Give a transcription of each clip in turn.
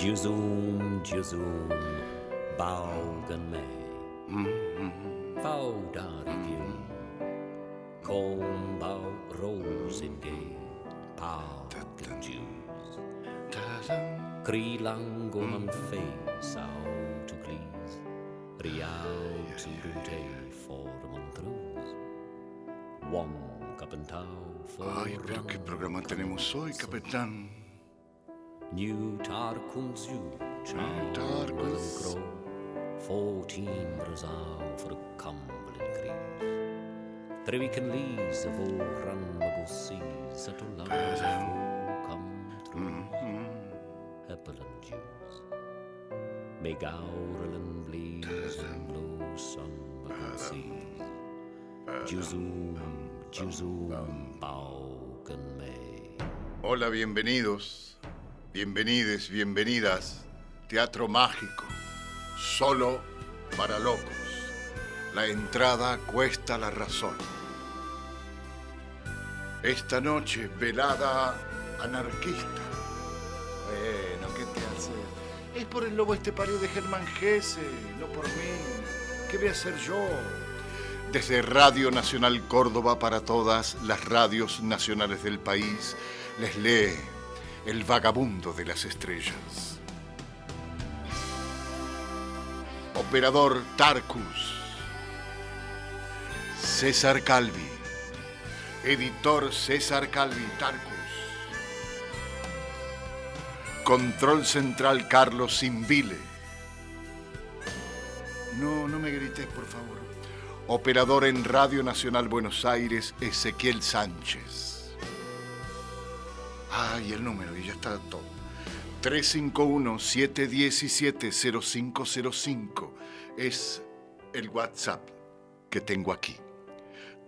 Juzum, Juzum, Baugen me. Faudar i fjol, kom bau rosengren, Paten ljus. Krilang går man fesa out och glis, riaut som du dig får man tros. Wong kapentau for... Ay, pero qué programa tenemos hoy, capitán. New Tarkum Zoo, Tarkum grow. fourteen Razal for a Cumberland Green. Three can lees of old Ranmago seas that all lovers of all come through. Mm-hmm. Hepperland Jews, Megauralan bleeds and low sun mago seas. Juzum, Juzum, Bauken May. Hola, bienvenidos. Bienvenides, bienvenidas. Teatro mágico, solo para locos. La entrada cuesta la razón. Esta noche, velada anarquista. Bueno, ¿qué te hace? Es por el lobo estepario de Germán Gese, no por mí. ¿Qué voy a hacer yo? Desde Radio Nacional Córdoba para todas las radios nacionales del país, les lee El vagabundo de las estrellas. Operador Tarcus. César Calvi. Editor César Calvi Tarcus. Control Central Carlos Simbile. No, no me grites, por favor. Operador en Radio Nacional Buenos Aires, Ezequiel Sánchez. Ay, el número, y ya está todo. 351-717-0505 es el WhatsApp que tengo aquí.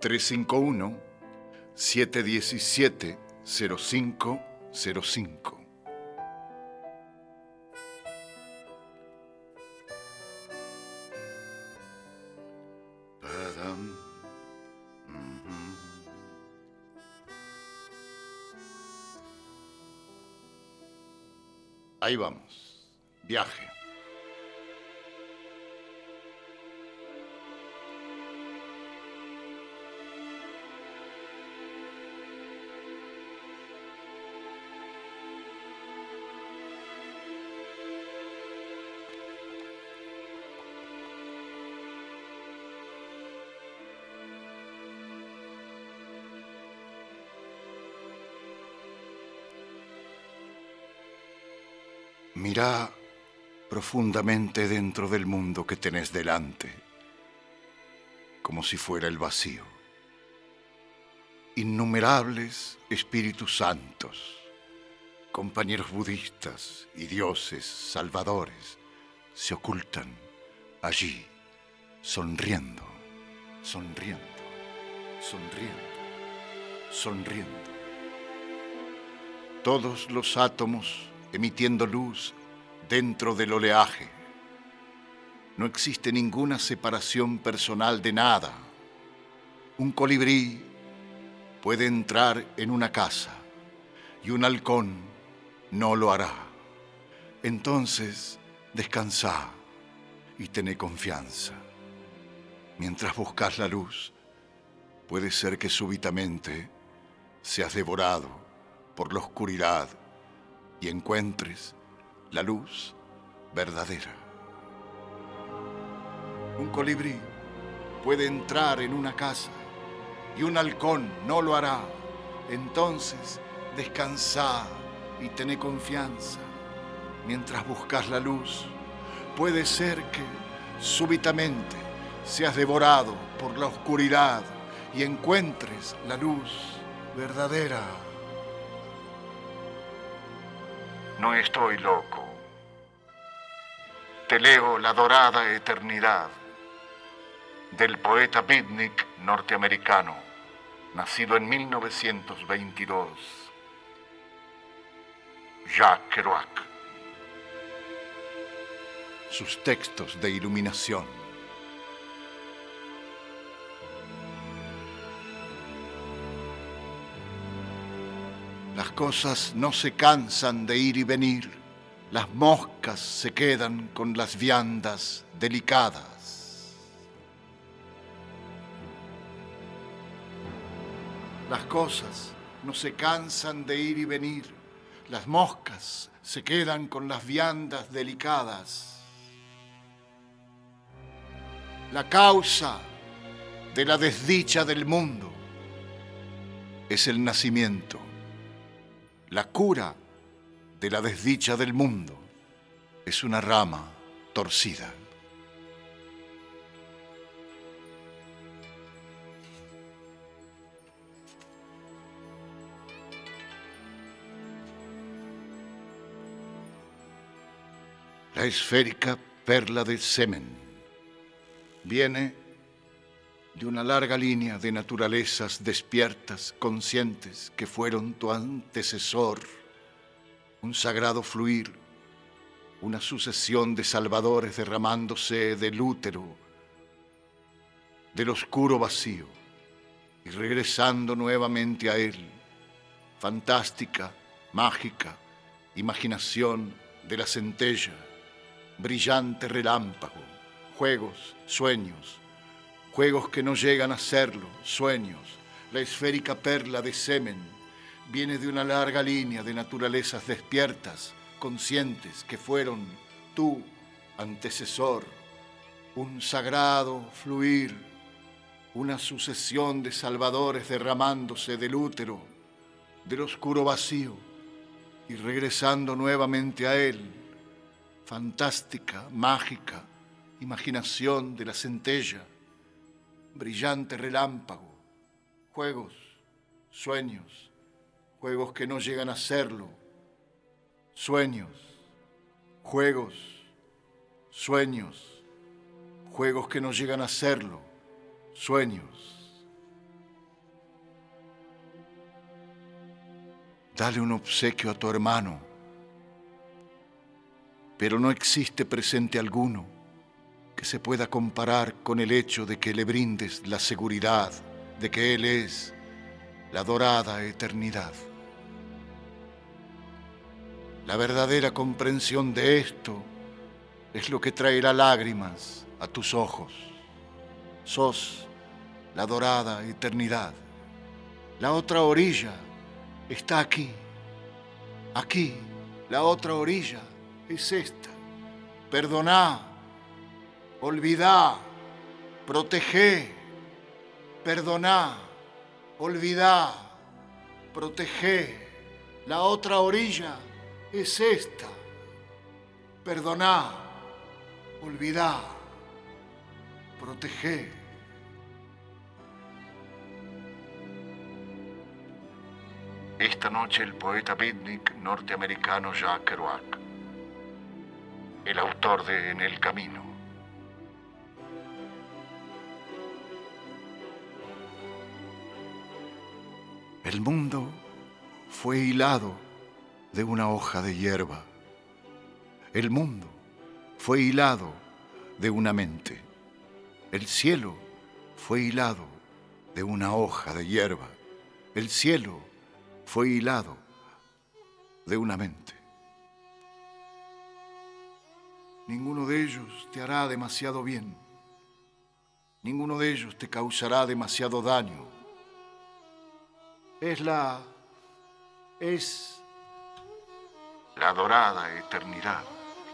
351-717-0505. Padam. Ahí vamos. Viaje. Mira profundamente dentro del mundo que tenés delante, como si fuera el vacío. Innumerables espíritus santos, compañeros budistas y dioses salvadores se ocultan allí, sonriendo, sonriendo, sonriendo, sonriendo. Todos los átomos emitiendo luz dentro del oleaje. No existe ninguna separación personal de nada. Un colibrí puede entrar en una casa y un halcón no lo hará. Entonces, descansa y tené confianza. Mientras buscas la luz, puede ser que súbitamente seas devorado por la oscuridad y encuentres la luz verdadera. Un colibrí puede entrar en una casa y un halcón no lo hará. Entonces descansa y tené confianza. Mientras buscas la luz, puede ser que súbitamente seas devorado por la oscuridad y encuentres la luz verdadera. No estoy loco. Te leo La Dorada Eternidad del poeta beatnik norteamericano, nacido en 1922, Jacques Kerouac. Sus textos de iluminación. Las cosas no se cansan de ir y venir, las moscas se quedan con las viandas delicadas. Las cosas no se cansan de ir y venir, las moscas se quedan con las viandas delicadas. La causa de la desdicha del mundo es el nacimiento. La cura de la desdicha del mundo es una rama torcida. La esférica perla de semen viene de una larga línea de naturalezas despiertas, conscientes, que fueron tu antecesor un sagrado fluir, una sucesión de salvadores derramándose del útero, del oscuro vacío y regresando nuevamente a él, fantástica, mágica, imaginación de la centella, brillante relámpago, juegos, sueños, juegos que no llegan a serlo, sueños, la esférica perla de semen, viene de una larga línea de naturalezas despiertas, conscientes, que fueron tu antecesor, un sagrado fluir, una sucesión de salvadores derramándose del útero, del oscuro vacío y regresando nuevamente a él, fantástica, mágica, imaginación de la centella, brillante relámpago, juegos, sueños, juegos que no llegan a serlo, sueños, juegos, sueños, juegos que no llegan a serlo, sueños. Dale un obsequio a tu hermano, pero no existe presente alguno que se pueda comparar con el hecho de que le brindes la seguridad de que Él es la dorada eternidad. La verdadera comprensión de esto es lo que traerá lágrimas a tus ojos. Sos la dorada eternidad. La otra orilla está aquí. Aquí, la otra orilla es esta. Perdoná, olvidá, protegé, perdoná, olvidá, protegé. La otra orilla es esta. Perdoná, olvidá, protegé. Esta noche el poeta beatnik norteamericano Jack Kerouac, el autor de En el Camino, El mundo fue hilado de una hoja de hierba. El mundo fue hilado de una mente. El cielo fue hilado de una hoja de hierba. El cielo fue hilado de una mente. Ninguno de ellos te hará demasiado bien. Ninguno de ellos te causará demasiado daño. Es la... es la dorada eternidad.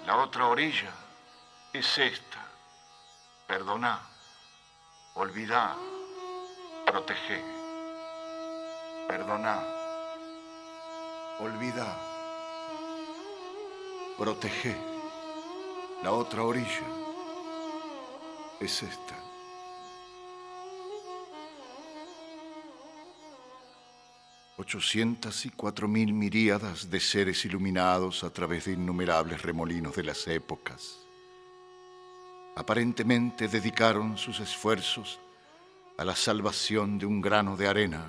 La otra orilla es esta. Perdoná, olvidá, protegé. Perdoná, olvidá, protegé. La otra orilla es esta. 804 mil miríadas de seres iluminados a través de innumerables remolinos de las épocas. Aparentemente dedicaron sus esfuerzos a la salvación de un grano de arena.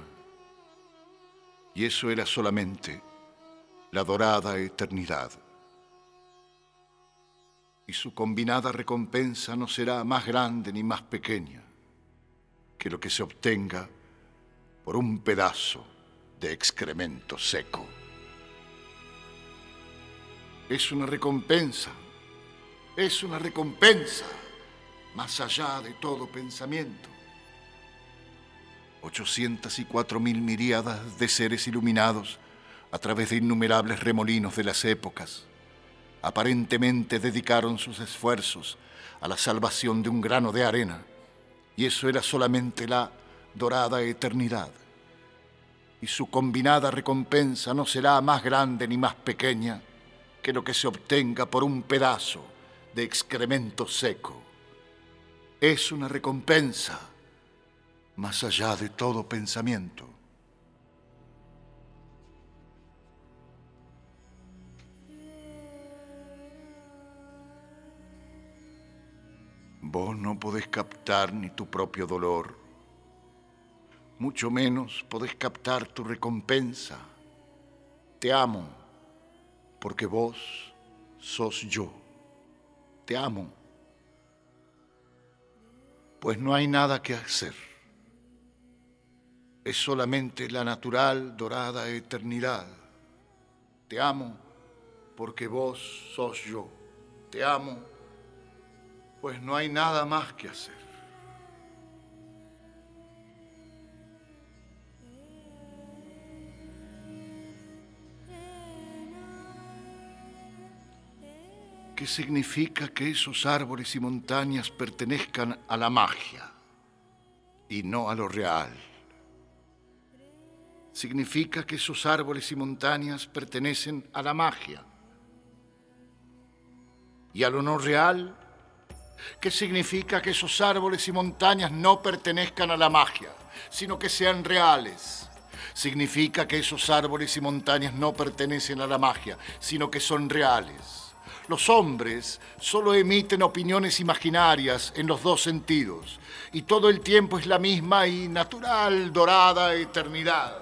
Y eso era solamente la dorada eternidad. Y su combinada recompensa no será más grande ni más pequeña que lo que se obtenga por un pedazo de excremento seco. Es una recompensa, es una recompensa más allá de todo pensamiento. 804 mil miríadas de seres iluminados a través de innumerables remolinos de las épocas, aparentemente dedicaron sus esfuerzos a la salvación de un grano de arena, y eso era solamente la dorada eternidad y su combinada recompensa no será más grande ni más pequeña que lo que se obtenga por un pedazo de excremento seco. Es una recompensa más allá de todo pensamiento. Vos no podés captar ni tu propio dolor mucho menos podés captar tu recompensa. Te amo, porque vos sos yo. Te amo, pues no hay nada que hacer. Es solamente la natural, dorada eternidad. Te amo, porque vos sos yo. Te amo, pues no hay nada más que hacer. ¿Qué significa que esos árboles y montañas pertenezcan a la magia y no a lo real. Significa que esos árboles y montañas pertenecen a la magia y a lo no real. ¿Qué significa que esos árboles y montañas no pertenezcan a la magia, sino que sean reales? Significa que esos árboles y montañas no pertenecen a la magia, sino que son reales los hombres solo emiten opiniones imaginarias en los dos sentidos, y todo el tiempo es la misma y natural, dorada eternidad.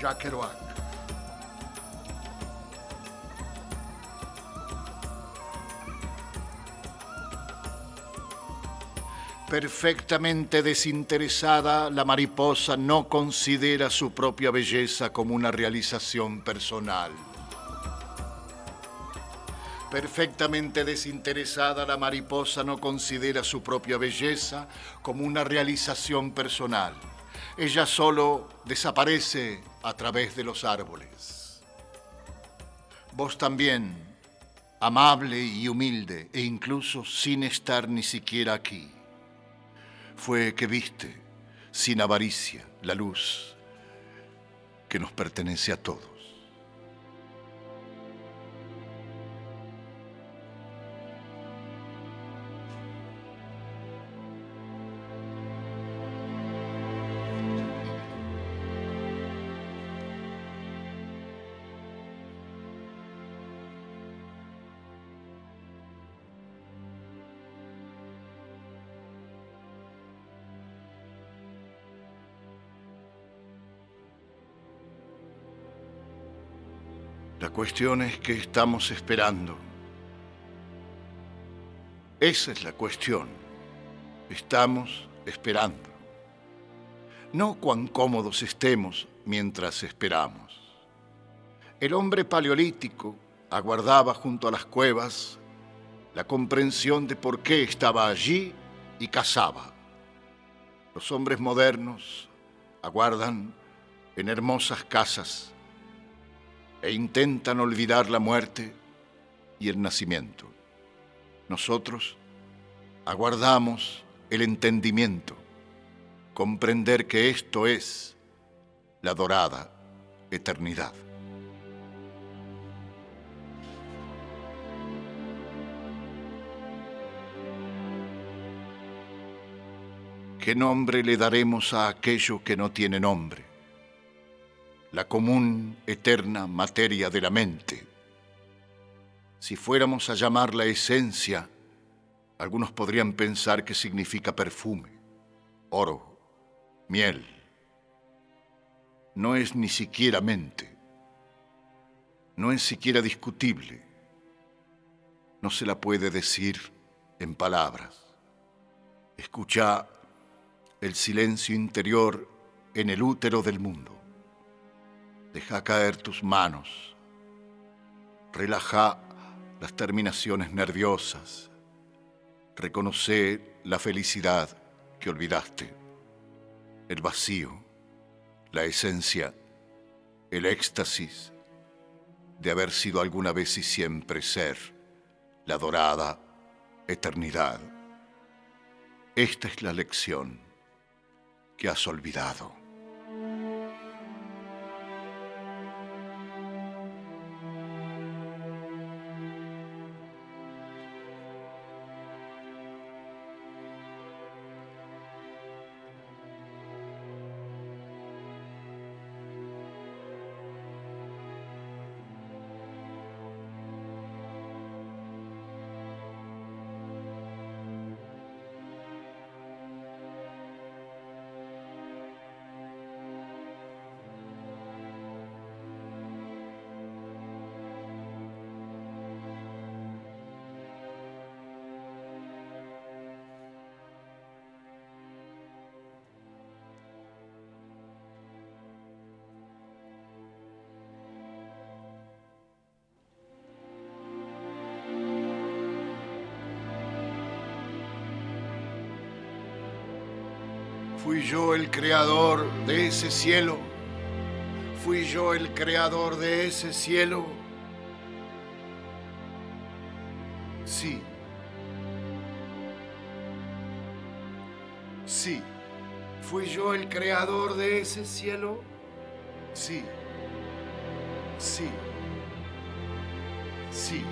Jacques Kerouac. Perfectamente desinteresada, la mariposa no considera su propia belleza como una realización personal. Perfectamente desinteresada, la mariposa no considera su propia belleza como una realización personal. Ella solo desaparece a través de los árboles. Vos también, amable y humilde, e incluso sin estar ni siquiera aquí, fue que viste, sin avaricia, la luz que nos pertenece a todos. La cuestión es que estamos esperando. Esa es la cuestión. Estamos esperando. No cuán cómodos estemos mientras esperamos. El hombre paleolítico aguardaba junto a las cuevas la comprensión de por qué estaba allí y cazaba. Los hombres modernos aguardan en hermosas casas e intentan olvidar la muerte y el nacimiento. Nosotros aguardamos el entendimiento, comprender que esto es la dorada eternidad. ¿Qué nombre le daremos a aquello que no tiene nombre? La común eterna materia de la mente. Si fuéramos a llamar la esencia, algunos podrían pensar que significa perfume, oro, miel. No es ni siquiera mente, no es siquiera discutible, no se la puede decir en palabras. Escucha el silencio interior en el útero del mundo. Deja caer tus manos Relaja las terminaciones nerviosas. Reconoce la felicidad que olvidaste, el vacío, la esencia, el éxtasis de haber sido alguna vez y siempre ser, la dorada eternidad. Esta es la lección que has olvidado. Fui yo el creador de ese cielo. Fui yo el creador de ese cielo. Sí. Sí. Fui yo el creador de ese cielo. Sí. Sí. Sí.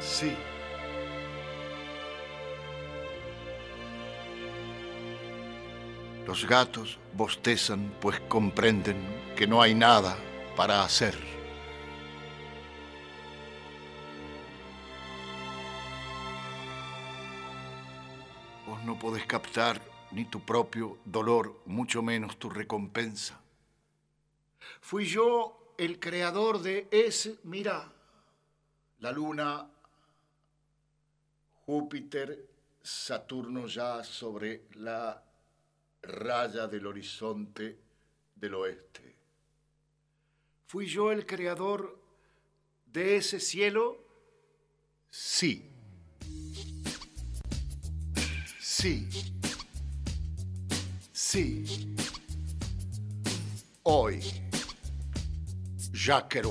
Sí. Los gatos bostezan pues comprenden que no hay nada para hacer. Vos no podés captar ni tu propio dolor, mucho menos tu recompensa. Fui yo el creador de ese, mira, la luna, Júpiter, Saturno ya sobre la raya del horizonte del oeste. ¿Fui yo el creador de ese cielo? Sí. Sí. Sí. Hoy, Jacques.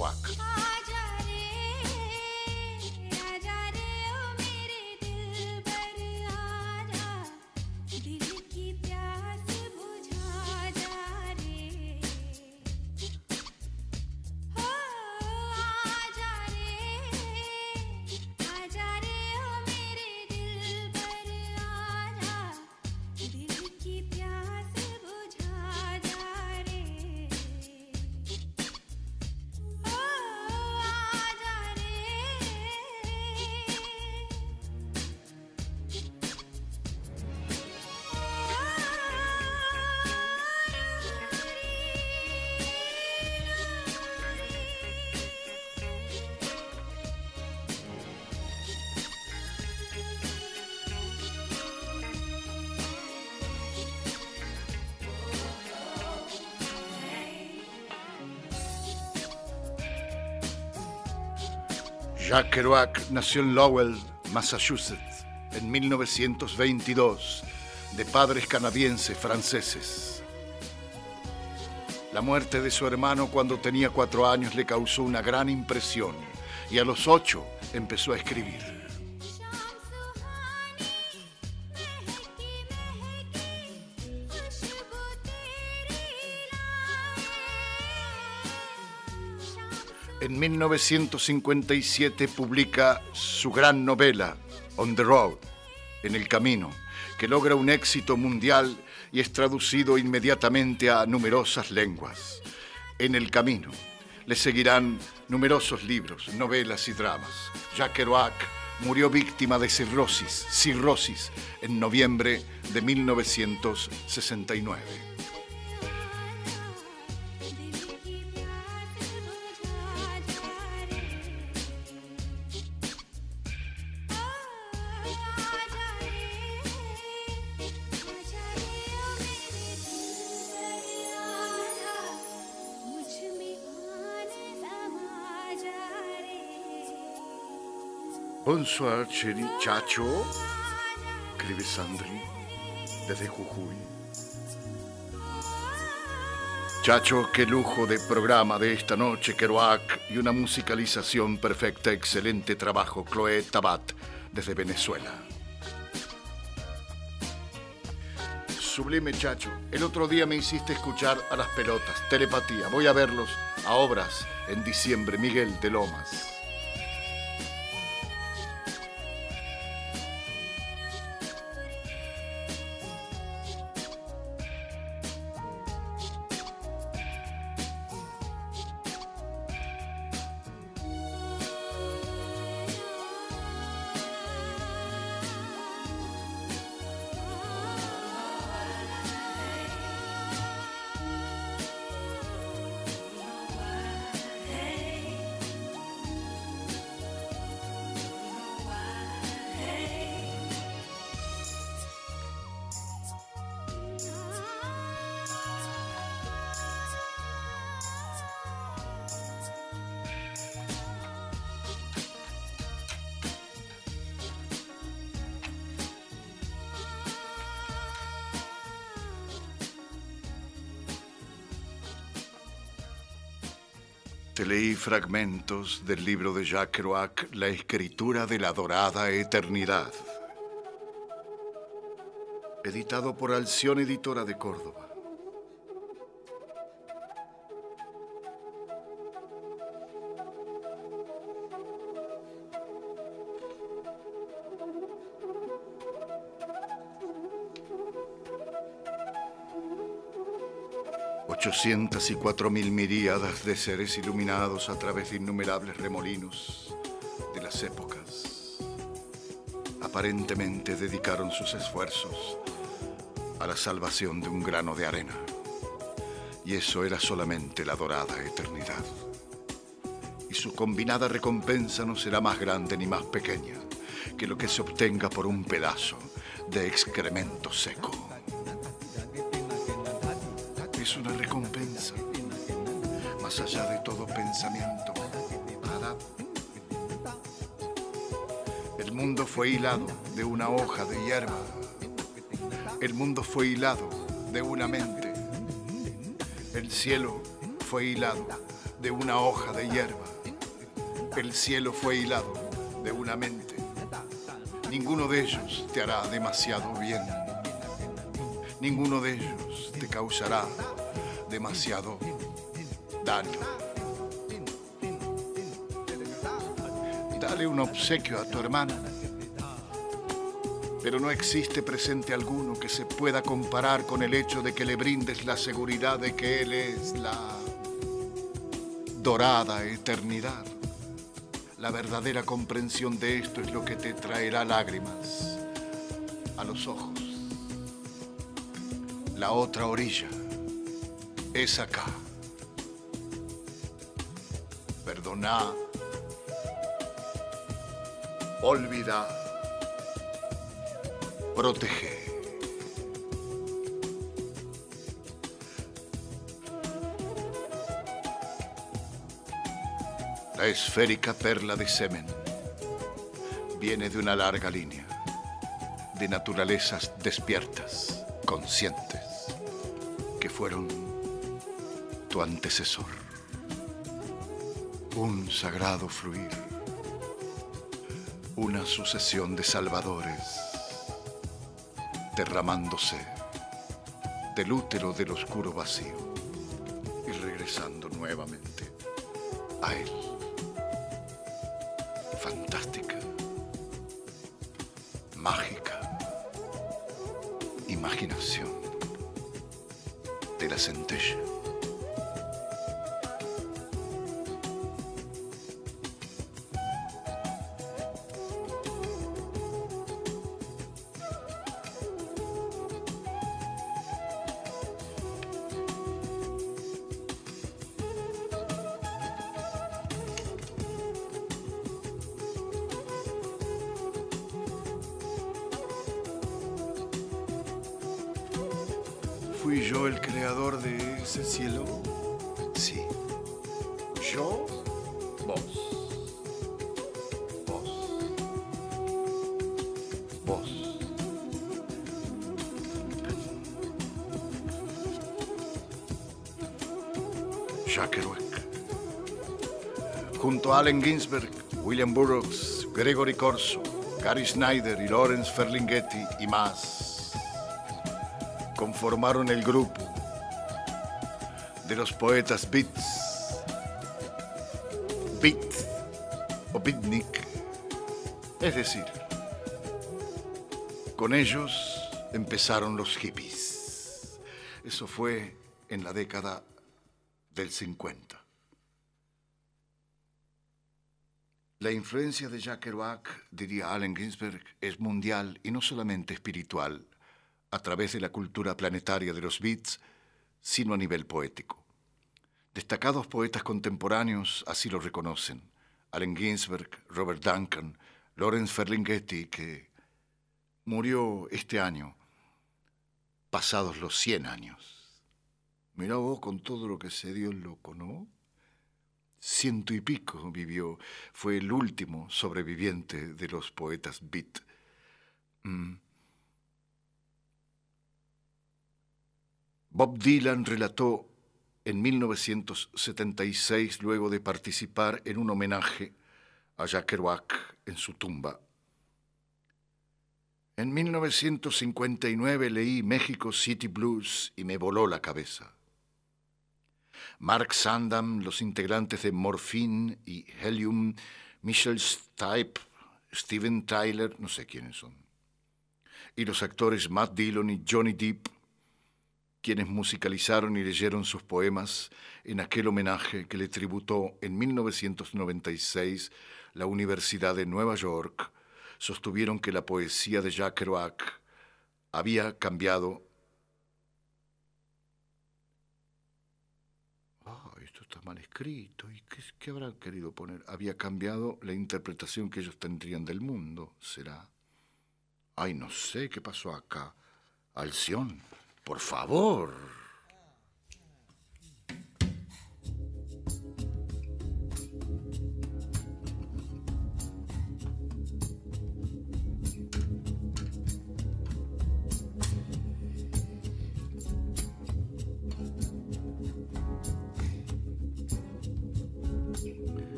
Jack Kerouac nació en Lowell, Massachusetts, en 1922, de padres canadienses franceses. La muerte de su hermano cuando tenía cuatro años le causó una gran impresión y a los ocho empezó a escribir. En 1957 publica su gran novela, On the Road, En el Camino, que logra un éxito mundial y es traducido inmediatamente a numerosas lenguas. En el Camino le seguirán numerosos libros, novelas y dramas. Jacques Kerouac murió víctima de cirrosis, cirrosis en noviembre de 1969. Bonsoir, chéri Chacho. Escribe Sandri desde Jujuy. Chacho, qué lujo de programa de esta noche, Kerouac, y una musicalización perfecta, excelente trabajo, Chloé Tabat, desde Venezuela. Sublime Chacho, el otro día me hiciste escuchar a las pelotas, telepatía, voy a verlos a obras en diciembre, Miguel de Lomas. Fragmentos del libro de Jacques Kerouac, La escritura de la dorada eternidad, editado por Alción Editora de Córdoba. 804 mil miríadas de seres iluminados a través de innumerables remolinos de las épocas. Aparentemente dedicaron sus esfuerzos a la salvación de un grano de arena. Y eso era solamente la dorada eternidad. Y su combinada recompensa no será más grande ni más pequeña que lo que se obtenga por un pedazo de excremento seco. Es una recompensa más allá de todo pensamiento. El mundo fue hilado de una hoja de hierba. El mundo fue hilado de una mente. El cielo fue hilado de una hoja de hierba. El cielo fue hilado de una mente. Ninguno de ellos te hará demasiado bien. Ninguno de ellos te causará demasiado daño. Dale un obsequio a tu hermano, pero no existe presente alguno que se pueda comparar con el hecho de que le brindes la seguridad de que Él es la dorada eternidad. La verdadera comprensión de esto es lo que te traerá lágrimas a los ojos. La otra orilla es acá. Perdona. Olvida. Protege. La esférica perla de semen viene de una larga línea de naturalezas despiertas, conscientes, que fueron antecesor. Un sagrado fluir, una sucesión de salvadores derramándose del útero del oscuro vacío y regresando nuevamente a él. Fantástica, mágica, imaginación de la centella. Allen Ginsberg, William Burroughs, Gregory Corso, Gary Snyder y Lawrence Ferlinghetti y más, conformaron el grupo de los poetas Beats, Beat o Beatnik, es decir, con ellos empezaron los hippies. Eso fue en la década del 50. La influencia de Jack Kerouac, diría Allen Ginsberg, es mundial y no solamente espiritual, a través de la cultura planetaria de los beats, sino a nivel poético. Destacados poetas contemporáneos así lo reconocen. Allen Ginsberg, Robert Duncan, Lawrence Ferlinghetti, que murió este año, pasados los 100 años. Mirá vos con todo lo que se dio el loco, ¿no? Ciento y pico vivió, fue el último sobreviviente de los poetas beat. Mm. Bob Dylan relató en 1976, luego de participar en un homenaje a Jack Kerouac en su tumba, en 1959 leí México City Blues y me voló la cabeza. Mark Sandam, los integrantes de Morphine y Helium, Michelle Stipe, Steven Tyler, no sé quiénes son, y los actores Matt Dillon y Johnny Depp, quienes musicalizaron y leyeron sus poemas en aquel homenaje que le tributó en 1996 la Universidad de Nueva York sostuvieron que la poesía de Jacques Kerouac había cambiado. Ah, esto está mal escrito. ¿Y qué, qué habrán querido poner? Había cambiado la interpretación que ellos tendrían del mundo, ¿será? Ay, no sé qué pasó acá. Alción, por favor.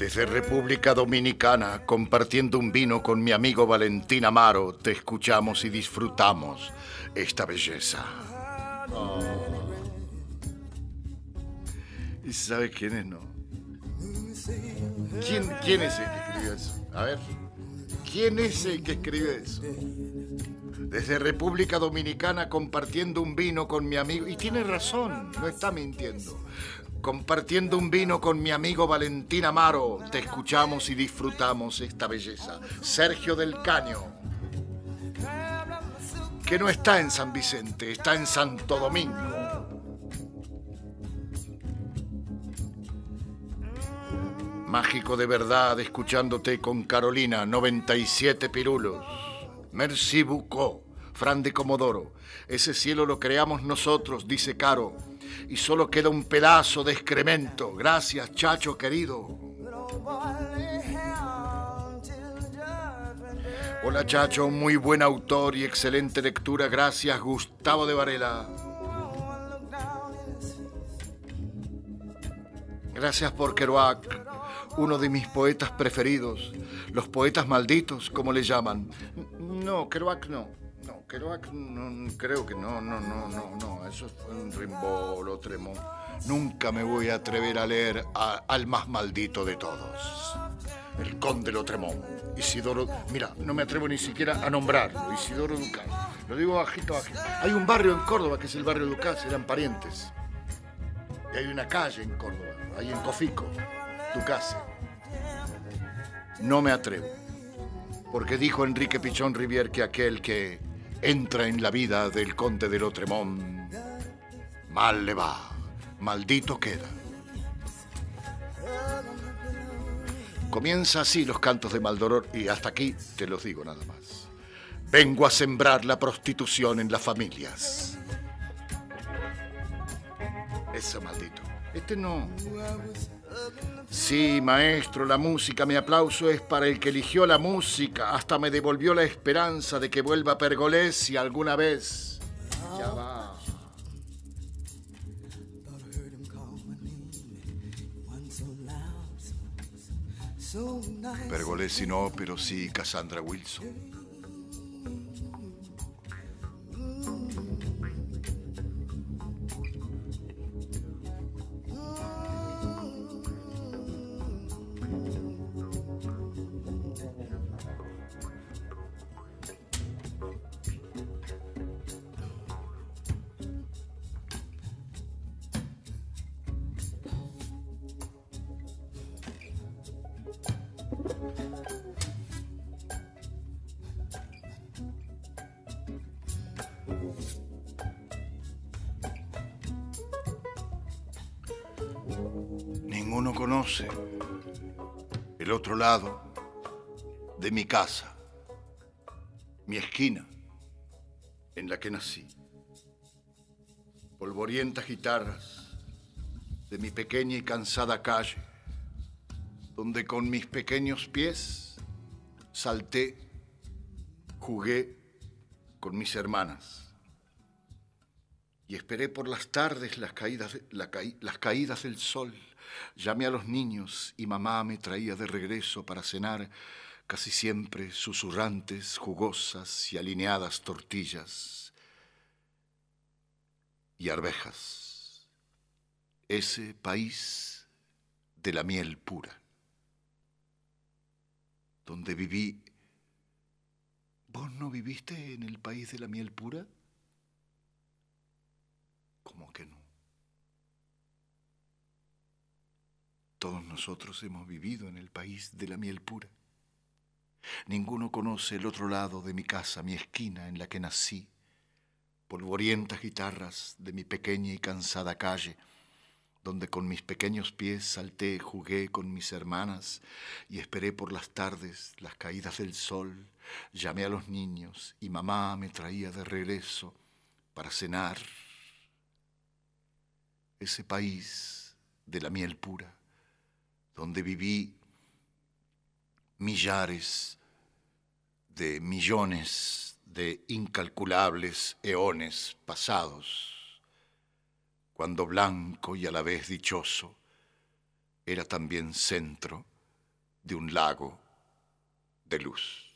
Desde República Dominicana, compartiendo un vino con mi amigo Valentín Amaro, te escuchamos y disfrutamos esta belleza. Oh. ¿Y sabes quién es, no? ¿Quién, ¿Quién es el que escribió eso? A ver, ¿quién es el que escribe eso? desde República Dominicana compartiendo un vino con mi amigo. Y tiene razón, no está mintiendo. Compartiendo un vino con mi amigo Valentín Amaro, te escuchamos y disfrutamos esta belleza. Sergio del Caño, que no está en San Vicente, está en Santo Domingo. Mágico de verdad, escuchándote con Carolina, 97 pirulos. Merci beaucoup, Fran de Comodoro. Ese cielo lo creamos nosotros, dice Caro. Y solo queda un pedazo de excremento. Gracias, chacho querido. Hola, chacho, muy buen autor y excelente lectura. Gracias, Gustavo de Varela. Gracias por Kerouac, uno de mis poetas preferidos. Los poetas malditos, como le llaman. No, Kerouac no. No, no, creo que no, no, no, no, no. Eso fue un Rimbaud, lo tremó. Nunca me voy a atrever a leer al más maldito de todos. El conde Lotremont. Isidoro. Mira, no me atrevo ni siquiera a nombrarlo. Isidoro Ducal. Lo digo bajito, bajito. Hay un barrio en Córdoba que es el barrio Ducas, eran parientes. Y hay una calle en Córdoba, ahí en Cofico, Ducase. No me atrevo porque dijo Enrique Pichón Rivier que aquel que entra en la vida del conde de Lotremont, mal le va, maldito queda. Comienza así los cantos de Maldoror y hasta aquí te los digo nada más. Vengo a sembrar la prostitución en las familias. Eso maldito. Este no. Sí, maestro, la música, mi aplauso es para el que eligió la música. Hasta me devolvió la esperanza de que vuelva Pergolesi alguna vez. Ya va. Pergolesi no, pero sí Cassandra Wilson. Casa, mi esquina en la que nací. Polvorientas guitarras de mi pequeña y cansada calle, donde con mis pequeños pies salté, jugué con mis hermanas y esperé por las tardes las caídas, las caídas del sol. Llamé a los niños y mamá me traía de regreso para cenar casi siempre susurrantes, jugosas y alineadas tortillas y arvejas. Ese país de la miel pura, donde viví. ¿Vos no viviste en el país de la miel pura? ¿Cómo que no? Todos nosotros hemos vivido en el país de la miel pura. Ninguno conoce el otro lado de mi casa, mi esquina en la que nací, polvorientas guitarras de mi pequeña y cansada calle, donde con mis pequeños pies salté, jugué con mis hermanas y esperé por las tardes las caídas del sol, llamé a los niños y mamá me traía de regreso para cenar ese país de la miel pura, donde viví millares de millones de incalculables eones pasados, cuando blanco y a la vez dichoso era también centro de un lago de luz.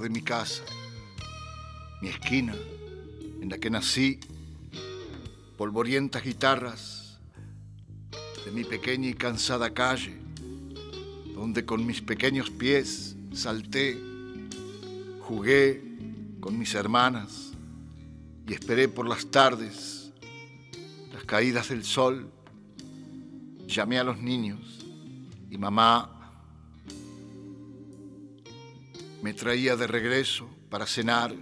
De mi casa, mi esquina en la que nací, polvorientas guitarras de mi pequeña y cansada calle, donde con mis pequeños pies salté, jugué con mis hermanas y esperé por las tardes, las caídas del sol, llamé a los niños y mamá traía de regreso para cenar,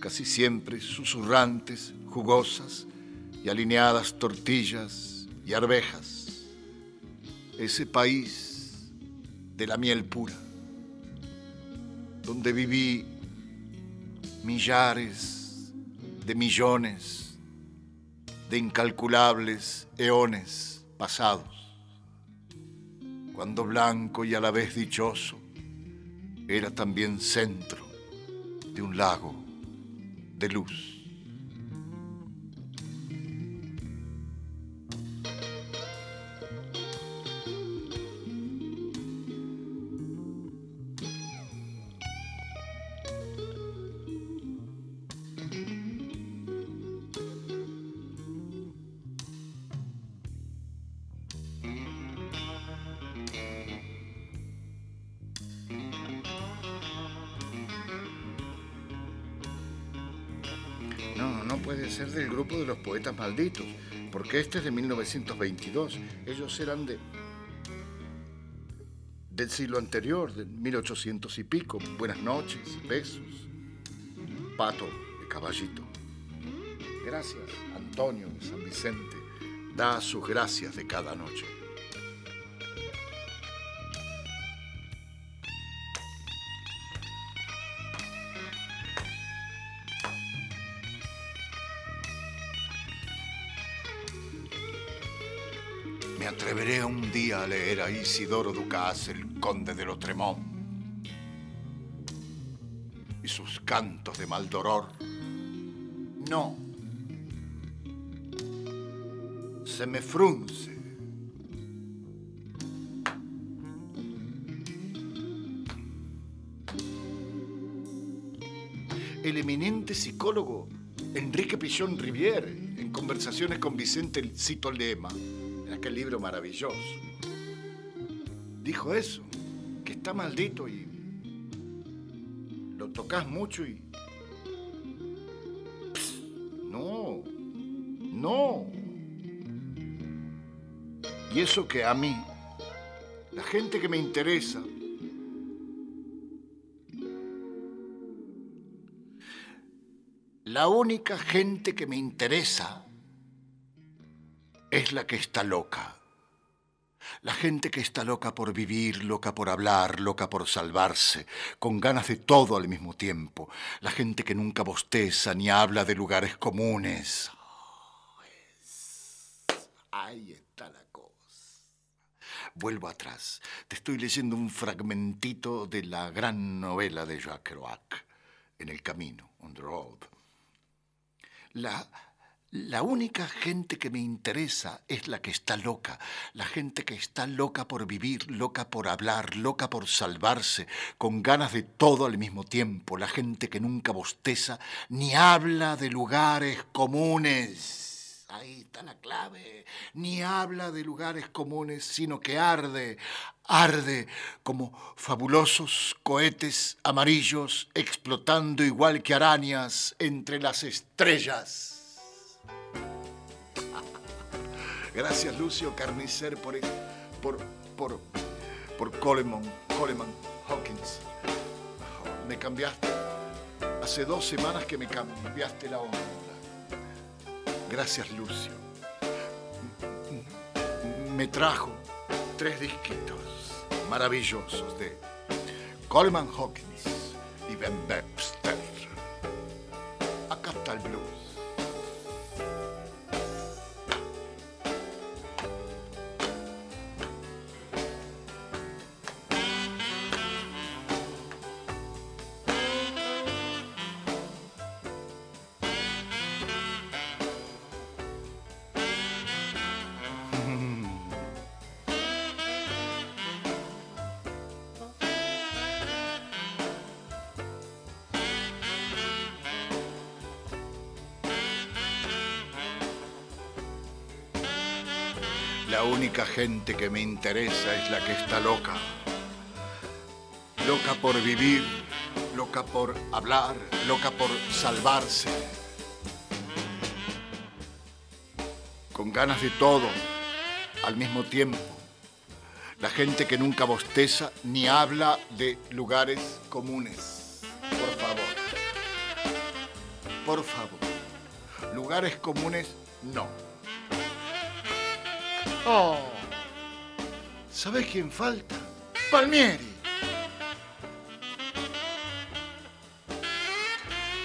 casi siempre susurrantes, jugosas y alineadas tortillas y arvejas. Ese país de la miel pura, donde viví millares de millones de incalculables eones pasados, cuando blanco y a la vez dichoso era también centro de un lago de luz. Este es de 1922. Ellos eran de del siglo anterior, de 1800 y pico. Buenas noches, besos. Pato de caballito. Gracias, Antonio de San Vicente. Da sus gracias de cada noche. Isidoro Ducas, el conde de Lotremont, y sus cantos de Maldoror. No. Se me frunce. El eminente psicólogo Enrique Pichón Riviere, en conversaciones con Vicente Cito Lema, aquel libro maravilloso. Dijo eso, que está maldito y lo tocas mucho y... no, no. Y eso que a mí, la gente que me interesa, la única gente que me interesa es la que está loca. La gente que está loca por vivir, loca por hablar, loca por salvarse, con ganas de todo al mismo tiempo. La gente que nunca bosteza ni habla de lugares comunes. Ahí está la cosa. Vuelvo atrás. Te estoy leyendo un fragmentito de la gran novela de Jacques Kerouac, En el camino, on the road. La la única gente que me interesa es la que está loca, la gente que está loca por vivir, loca por hablar, loca por salvarse, con ganas de todo al mismo tiempo, la gente que nunca bosteza ni habla de lugares comunes. Ahí está la clave. Ni habla de lugares comunes, sino que arde, arde como fabulosos cohetes amarillos explotando igual que arañas entre las estrellas. Gracias, Lucio Carnicer, por, por, por, Coleman, Coleman Hawkins. Me cambiaste. Hace dos semanas que me cambiaste la onda. Gracias, Lucio. Me trajo tres disquitos maravillosos de Coleman Hawkins y Ben Webster. Acá está el blues. Única gente que me interesa es la que está loca. Loca por vivir, loca por hablar, loca por salvarse. Con ganas de todo al mismo tiempo. La gente que nunca bosteza ni habla de lugares comunes. Por favor. Por favor. Lugares comunes, no. Oh. ¿Sabes quién falta? Palmieri.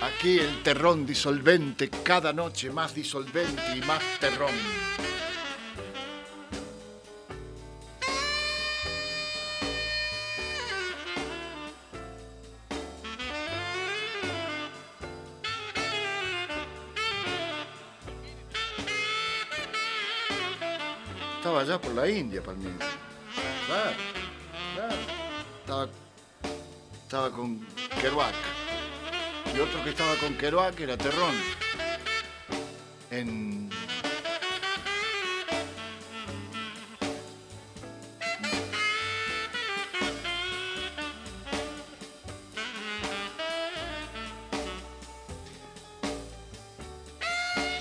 Aquí el terrón disolvente, cada noche más disolvente y más terrón. Allá por la India. Claro, claro. Estaba, estaba con Kerouac y otro que estaba con Kerouac era Terrón. En.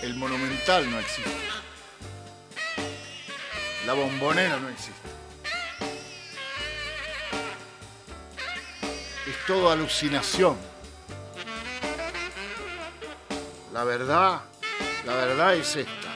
El monumental no existe. La bombonera no existe. Es todo alucinación. La verdad, la verdad es esta.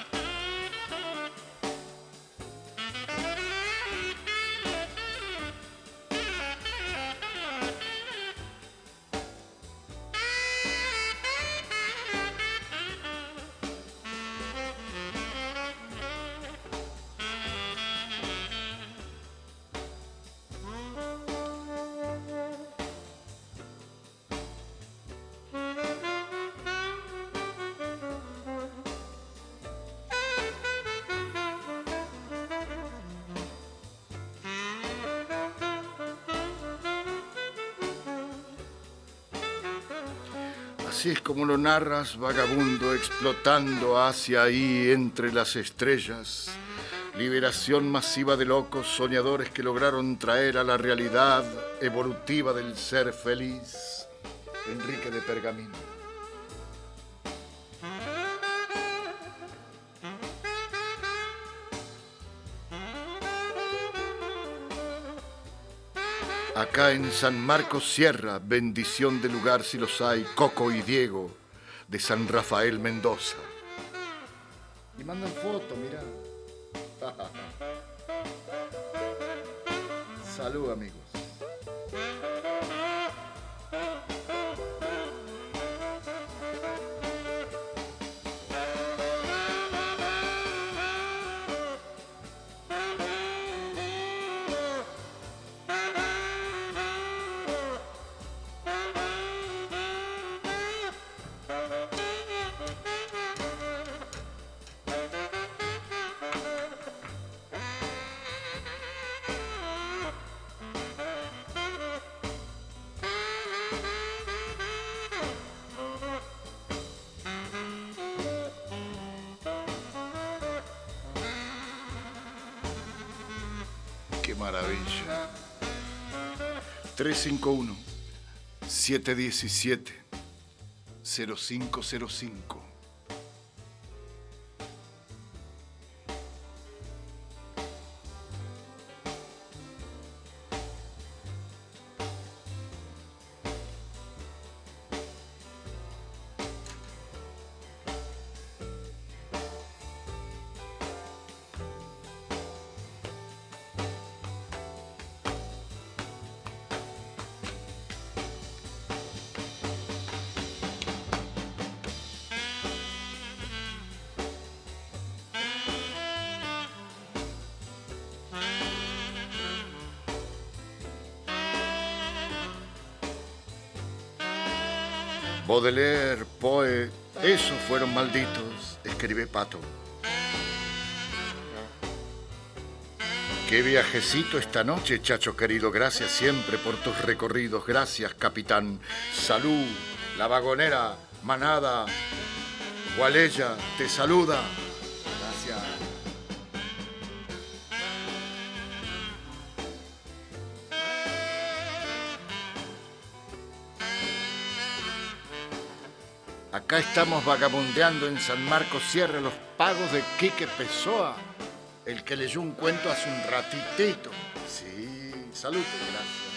Como lo narras, vagabundo, explotando hacia ahí entre las estrellas. Liberación masiva de locos soñadores que lograron traer a la realidad evolutiva del ser feliz. Enrique de Pergamino. Acá en San Marcos Sierra, bendición de lugar si los hay, Coco y Diego, de San Rafael Mendoza. Y mandan foto, mirá. Salud, amigos. 351 717 0505 Baudelaire, Poe, esos fueron malditos, escribe Pato. Qué viajecito esta noche, chacho querido. Gracias siempre por tus recorridos. Gracias, capitán. Salud, la vagonera, manada, Gualella, te saluda. Acá estamos vagabundeando en San Marcos Sierra los pagos de Quique Pessoa. el que leyó un cuento hace un ratitito. Sí, salute, gracias.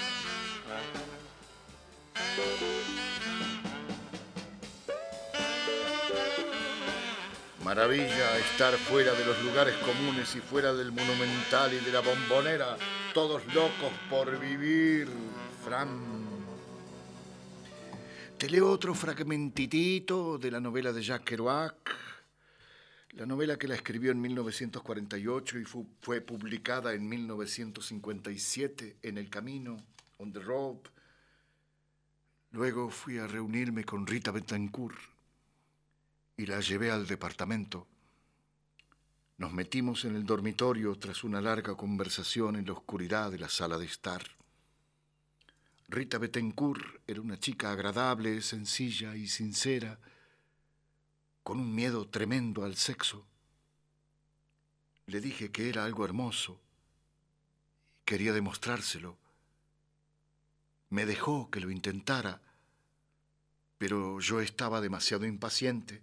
Maravilla estar fuera de los lugares comunes y fuera del monumental y de la bombonera, todos locos por vivir, Fran. Te leo otro fragmentitito de la novela de Jacques Kerouac, la novela que la escribió en 1948 y fue publicada en 1957 en El Camino, On the Road. Luego fui a reunirme con Rita Betancourt y la llevé al departamento. Nos metimos en el dormitorio tras una larga conversación en la oscuridad de la sala de estar. Rita Betancourt era una chica agradable, sencilla y sincera, con un miedo tremendo al sexo. Le dije que era algo hermoso quería demostrárselo. Me dejó que lo intentara, pero yo estaba demasiado impaciente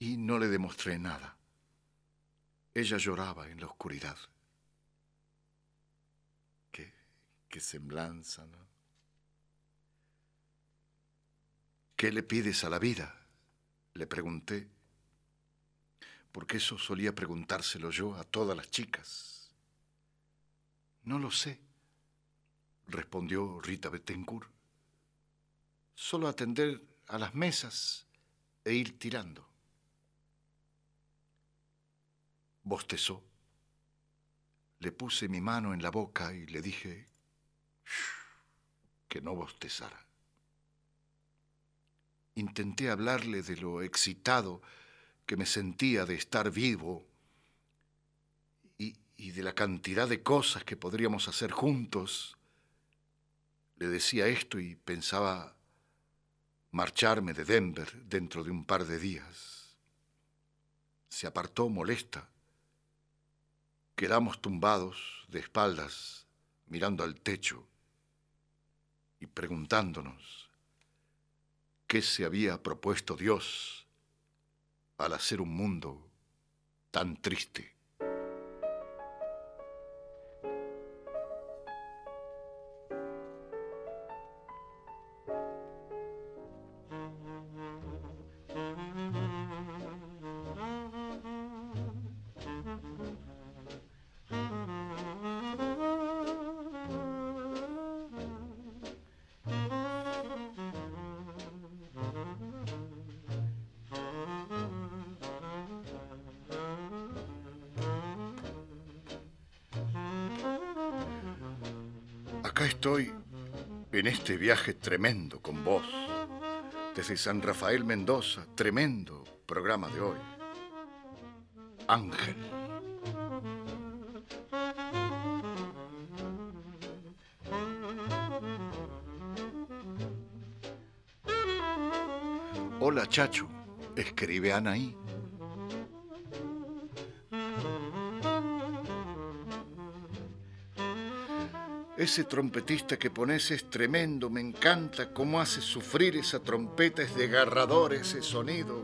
y no le demostré nada. Ella lloraba en la oscuridad. Qué, qué semblanza, ¿no? ¿Qué le pides a la vida? Le pregunté, porque eso solía preguntárselo yo a todas las chicas. No lo sé, respondió Rita Bettencourt. Solo atender a las mesas e ir tirando. Bostezó. Le puse mi mano en la boca y le dije que no bostezara. Intenté hablarle de lo excitado que me sentía de estar vivo y, de la cantidad de cosas que podríamos hacer juntos. Le decía esto y pensaba marcharme de Denver dentro de un par de días. Se apartó molesta. Quedamos tumbados de espaldas, mirando al techo y preguntándonos qué se había propuesto Dios al hacer un mundo tan triste. Tremendo con vos. Desde San Rafael Mendoza, tremendo programa de hoy. Ángel. Hola Chacho, escribe Anaí. Ese trompetista que pones es tremendo, me encanta cómo hace sufrir esa trompeta, es desgarrador ese sonido.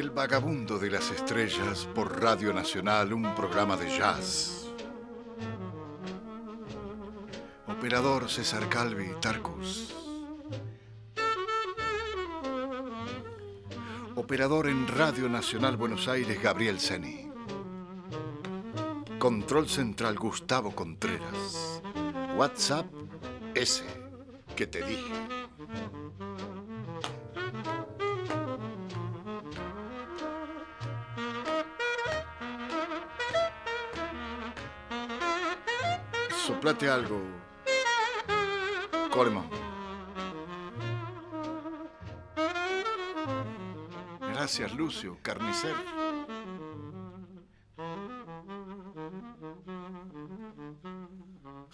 El vagabundo de las estrellas por Radio Nacional, un programa de jazz. Operador César Calvi Tarcus. Operador en Radio Nacional Buenos Aires, Gabriel Seni. Control Central Gustavo Contreras. WhatsApp ese que te dije. Algo. Coleman. Gracias, Lucio, carnicero.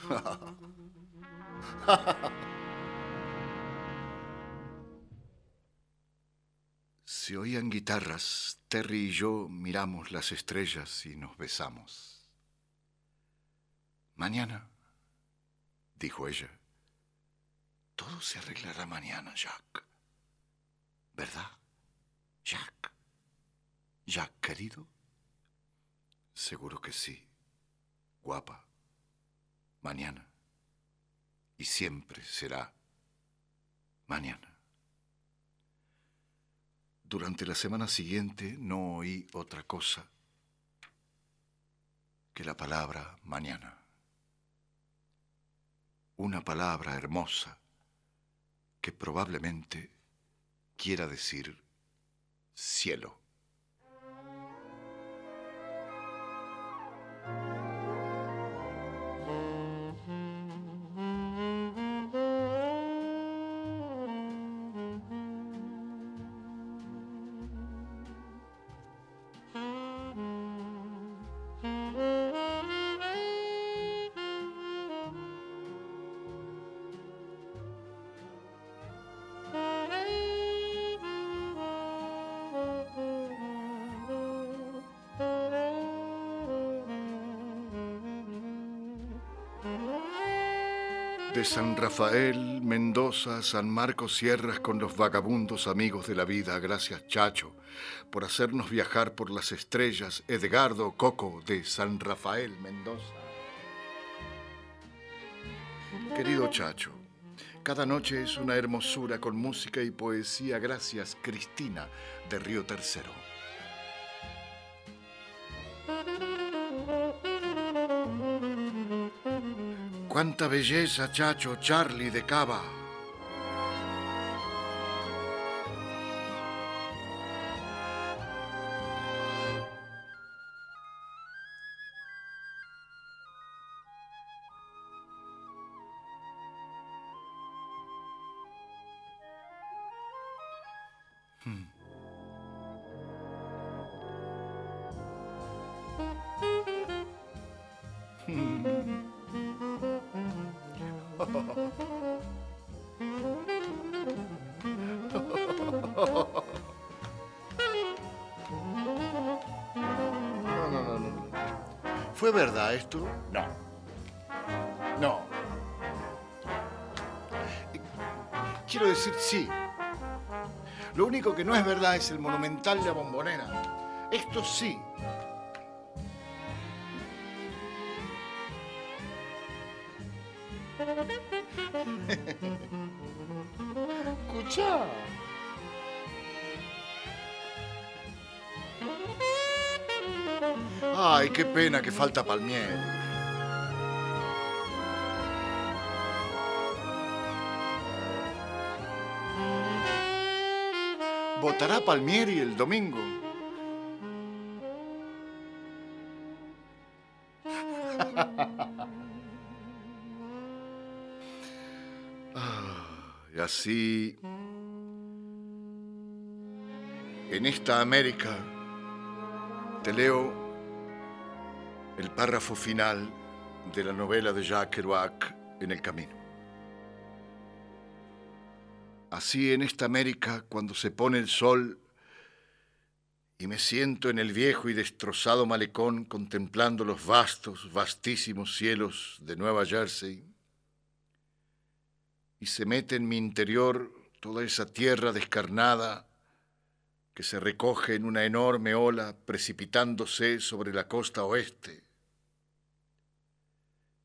Se oían guitarras, Terry y yo miramos las estrellas y nos besamos. Mañana, dijo ella, todo se arreglará mañana, Jack. ¿Verdad? Jack. Jack, querido. Seguro que sí. Guapa. Mañana. Y siempre será mañana. Durante la semana siguiente no oí otra cosa que la palabra mañana. Una palabra hermosa que probablemente quiera decir cielo. San Rafael, Mendoza, San Marcos Sierras con los vagabundos amigos de la vida. Gracias, Chacho, por hacernos viajar por las estrellas. Edgardo Coco de San Rafael, Mendoza. Querido Chacho, cada noche es una hermosura con música y poesía. Gracias, Cristina de Río Tercero. Cuánta belleza, chacho, Charlie de Cava. Es el monumental de la bombonera. Esto sí. Escucha. Ay, qué pena que falta Palmieri. ¿Votará Palmieri el domingo? Ah, y así, en esta América, te leo el párrafo final de la novela de Jacques Kerouac, En el Camino. Así en esta América, cuando se pone el sol y me siento en el viejo y destrozado malecón contemplando los vastos, vastísimos cielos de Nueva Jersey, y se mete en mi interior toda esa tierra descarnada que se recoge en una enorme ola precipitándose sobre la costa oeste,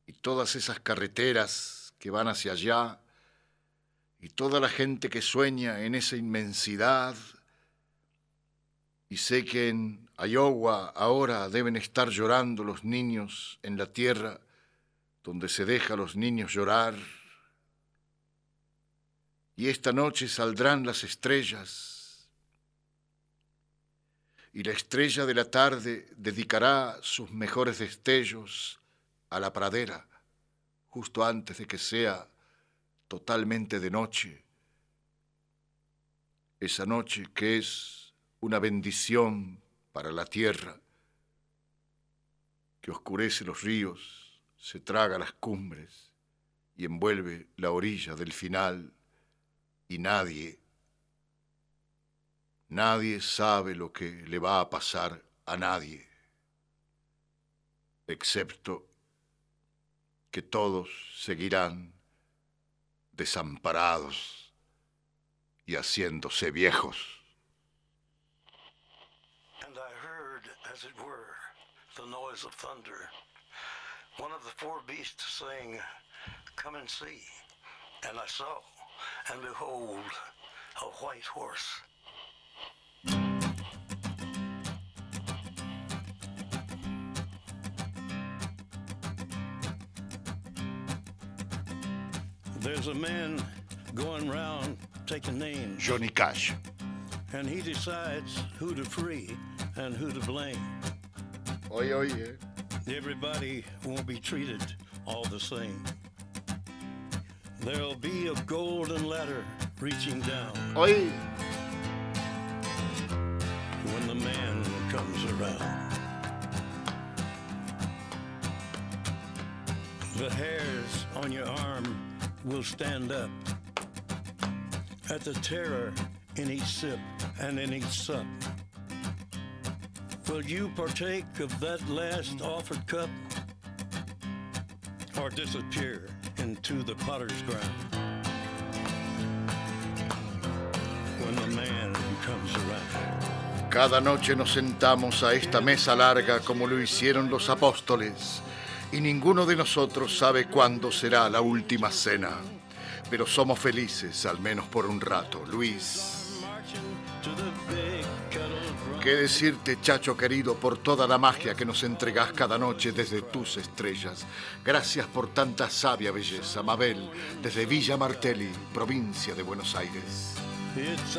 y todas esas carreteras que van hacia allá, y toda la gente que sueña en esa inmensidad, y sé que en Iowa ahora deben estar llorando los niños en la tierra donde se deja a los niños llorar, y esta noche saldrán las estrellas, y la estrella de la tarde dedicará sus mejores destellos a la pradera, justo antes de que sea totalmente de noche. Esa noche que es una bendición para la tierra, que oscurece los ríos, se traga las cumbres y envuelve la orilla del final y nadie, nadie sabe lo que le va a pasar a nadie, excepto que todos seguirán desamparados y haciéndose viejos. And I heard, as it were, the noise of thunder. One of the four beasts saying, Come and see. And I saw, and behold, a white horse. There's a man going round taking names, Johnny Cash. and he decides who to free and who to blame. Oye, oye. Everybody won't be treated all the same. There'll be a golden ladder reaching down Oye. when the man comes around. The hairs on your arm will stand up at the terror in each sip and in each sup. Will you partake of that last offered cup or disappear into the potter's ground when the man comes around? Cada noche nos sentamos a esta mesa larga como lo hicieron los apóstoles y ninguno de nosotros sabe cuándo será la última cena. Pero somos felices, al menos por un rato, Luis. ¿Qué decirte, chacho querido, por toda la magia que nos entregas cada noche desde tus estrellas? Gracias por tanta sabia belleza, Mabel, desde Villa Martelli, provincia de Buenos Aires. It's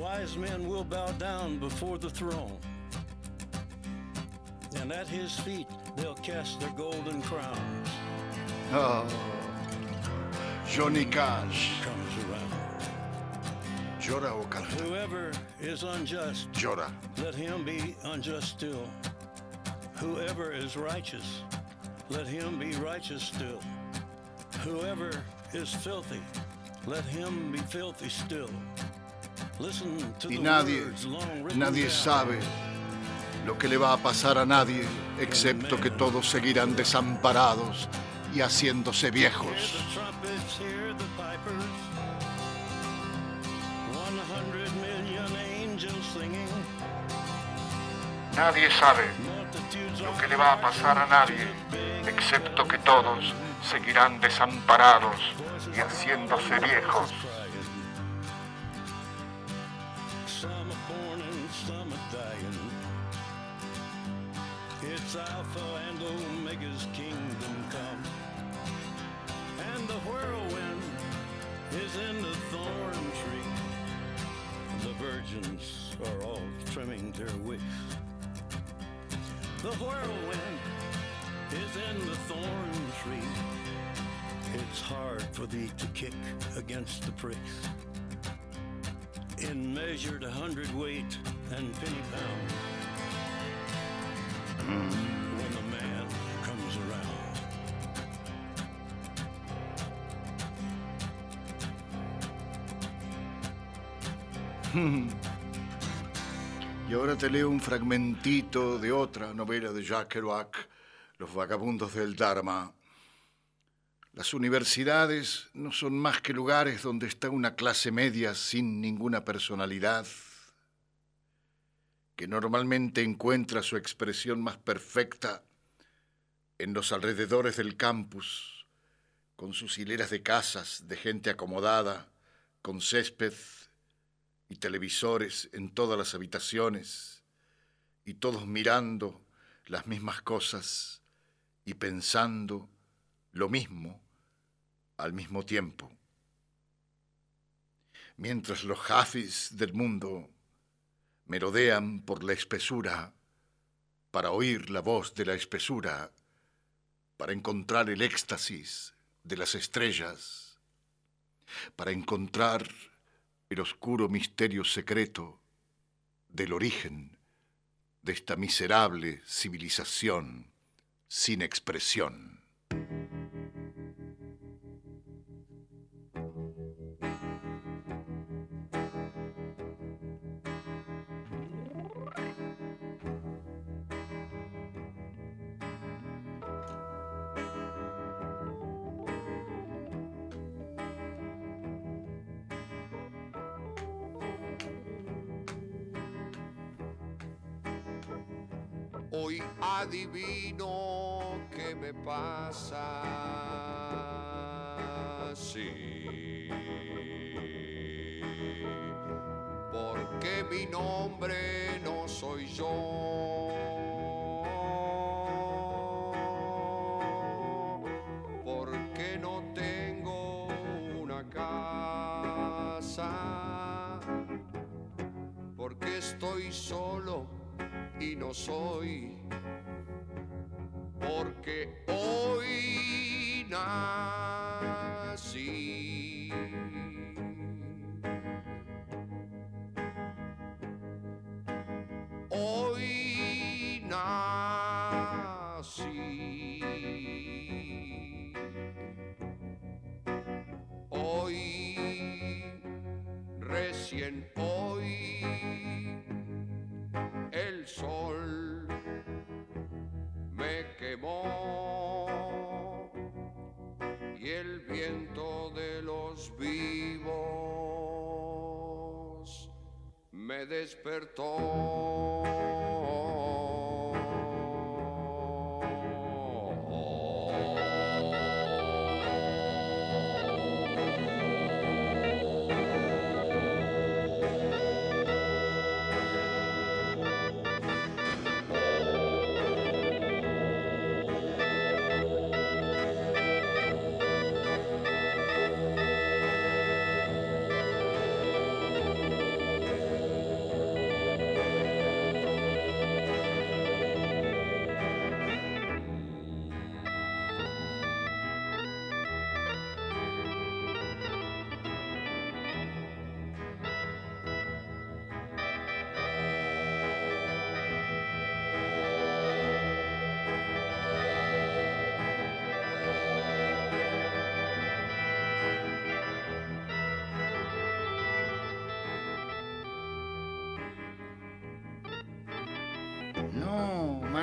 Wise men will bow down before the throne. And at his feet they'll cast their golden crowns. Oh, Johnny Cash. Comes around. Llora o canta. Whoever is unjust, Llora. let him be unjust still. Whoever is righteous, let him be righteous still. Whoever is filthy, let him be filthy still. Y nadie, nadie sabe lo que le va a pasar a nadie, excepto que todos seguirán desamparados y haciéndose viejos. Nadie sabe lo que le va a pasar a nadie, excepto que todos seguirán desamparados y haciéndose viejos. It's Alpha and Omega's kingdom come. And the whirlwind is in the thorn tree. The virgins are all trimming their wicks. The whirlwind is in the thorn tree. It's hard for thee to kick against the pricks in measured hundredweight and penny pound. Around. Y ahora te leo un fragmentito de otra novela de Jacques Kerouac, Los vagabundos del Dharma. Las universidades no son más que lugares donde está una clase media sin ninguna personalidad, que normalmente encuentra su expresión más perfecta en los alrededores del campus, con sus hileras de casas, de gente acomodada, con césped y televisores en todas las habitaciones, y todos mirando las mismas cosas y pensando lo mismo al mismo tiempo. Mientras los jafis del mundo merodean por la espesura para oír la voz de la espesura, para encontrar el éxtasis de las estrellas, para encontrar el oscuro misterio secreto del origen de esta miserable civilización sin expresión. Adivino qué me pasa. Sí. Porque mi nombre no soy yo. Porque no tengo una casa. Porque estoy solo y no soy, porque hoy nací. Y el viento de los vivos me despertó.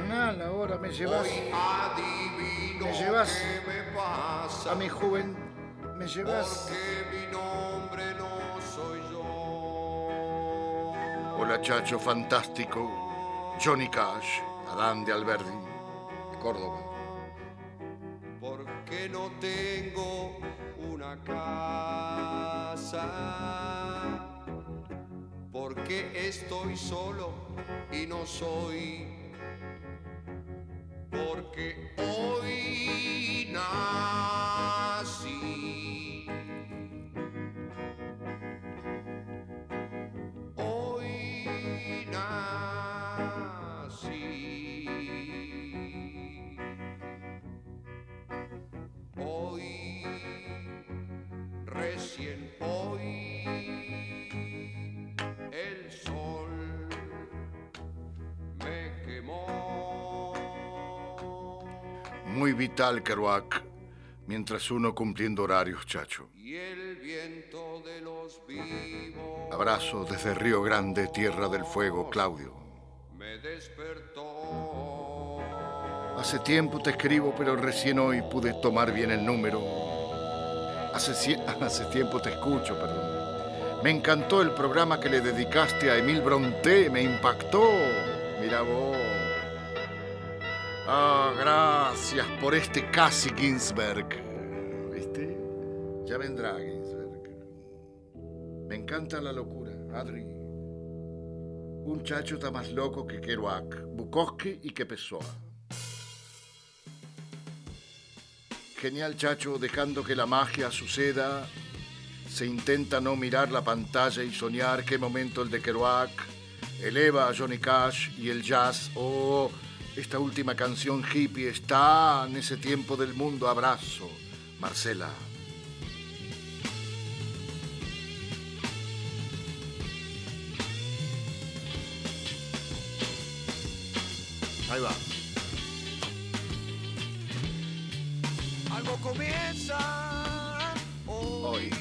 Ahora me llevas Me llevas a mi joven, me llevas... Porque mi nombre no soy yo. Hola Chacho Fantástico, Johnny Cash, Adán de Alberdi, de Córdoba. Porque no tengo una casa. Porque estoy solo y no soy. Porque hoy nací. Muy vital, Kerouac, mientras uno cumpliendo horarios, Chacho. Y el viento de los vivos Abrazo desde Río Grande, Tierra del Fuego, Claudio. me despertó. Hace tiempo te escribo, pero recién hoy pude tomar bien el número. Hace, hace tiempo te escucho, perdón. Me encantó el programa que le dedicaste a Emil Bronté, me impactó. Mira vos. Ah, gracias por este casi Ginsberg. ¿Viste? Ya vendrá Ginsberg. Me encanta la locura, Adri. Un chacho está más loco que Kerouac, Bukowski y que Pessoa. Genial chacho, dejando que la magia suceda. Se intenta no mirar la pantalla y soñar qué momento el de Kerouac eleva a Johnny Cash y el jazz. Oh, esta última canción hippie está en ese tiempo del mundo. Abrazo, Marcela. Ahí va. Algo comienza hoy,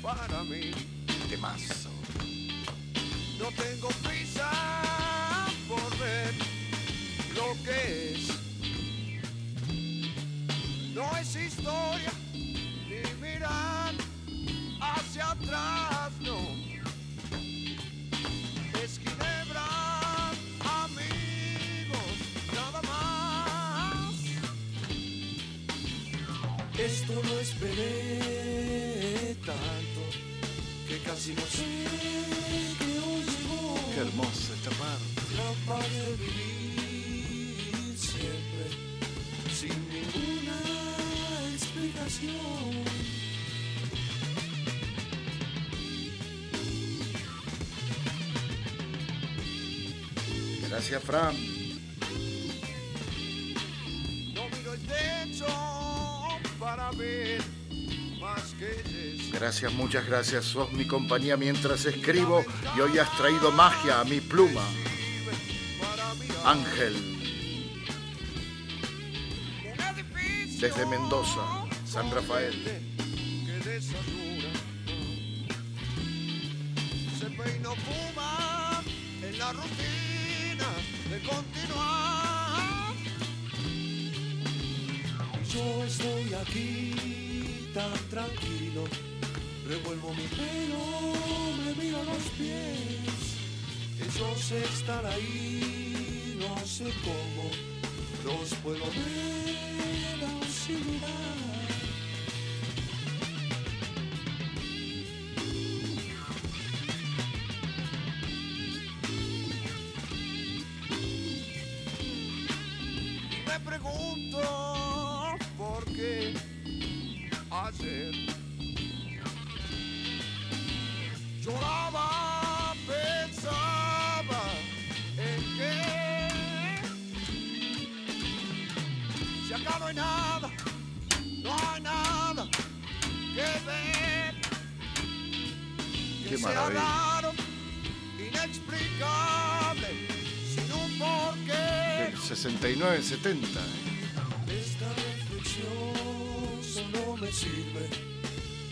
para mí. Temazo. No tengo prisa No es historia ni mirar hacia atrás, no. Es Ginebra, amigos, nada más. Esto no esperé tanto que casi no sé que hoy llegó. Qué hermosa esta parte. Capaz de vivir Gracias, Fran. No miro el techo para ver más que. Gracias, muchas gracias. Sos mi compañía mientras escribo y hoy has traído magia a mi pluma. Ángel, desde Mendoza, San Rafael. que desayuna. Se peina o fuma en la rutina de continuar. Yo estoy aquí tan tranquilo, revuelvo mi pelo, me miro los pies. Sé estar ahí, no sé cómo, los puedo ver sin. Ayer lloraba, pensaba en que si acá no hay nada, no hay nada que ver. Qué sea raro, inexplicable, sin un porqué. Del 69, sirve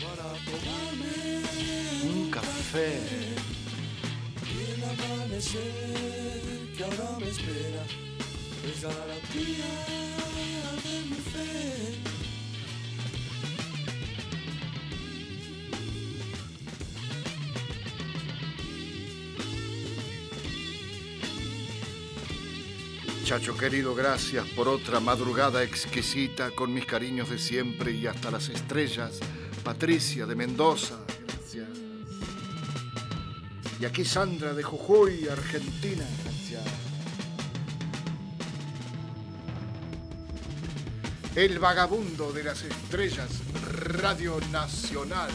para tomarme Un café. y el amanecer que ahora me espera es garantía de mi fe. Chacho querido, gracias por otra madrugada exquisita con mis cariños de siempre y hasta las estrellas. Patricia de Mendoza, gracias. Y aquí Sandra de Jujuy, Argentina, gracias. El vagabundo de las estrellas, Radio Nacional.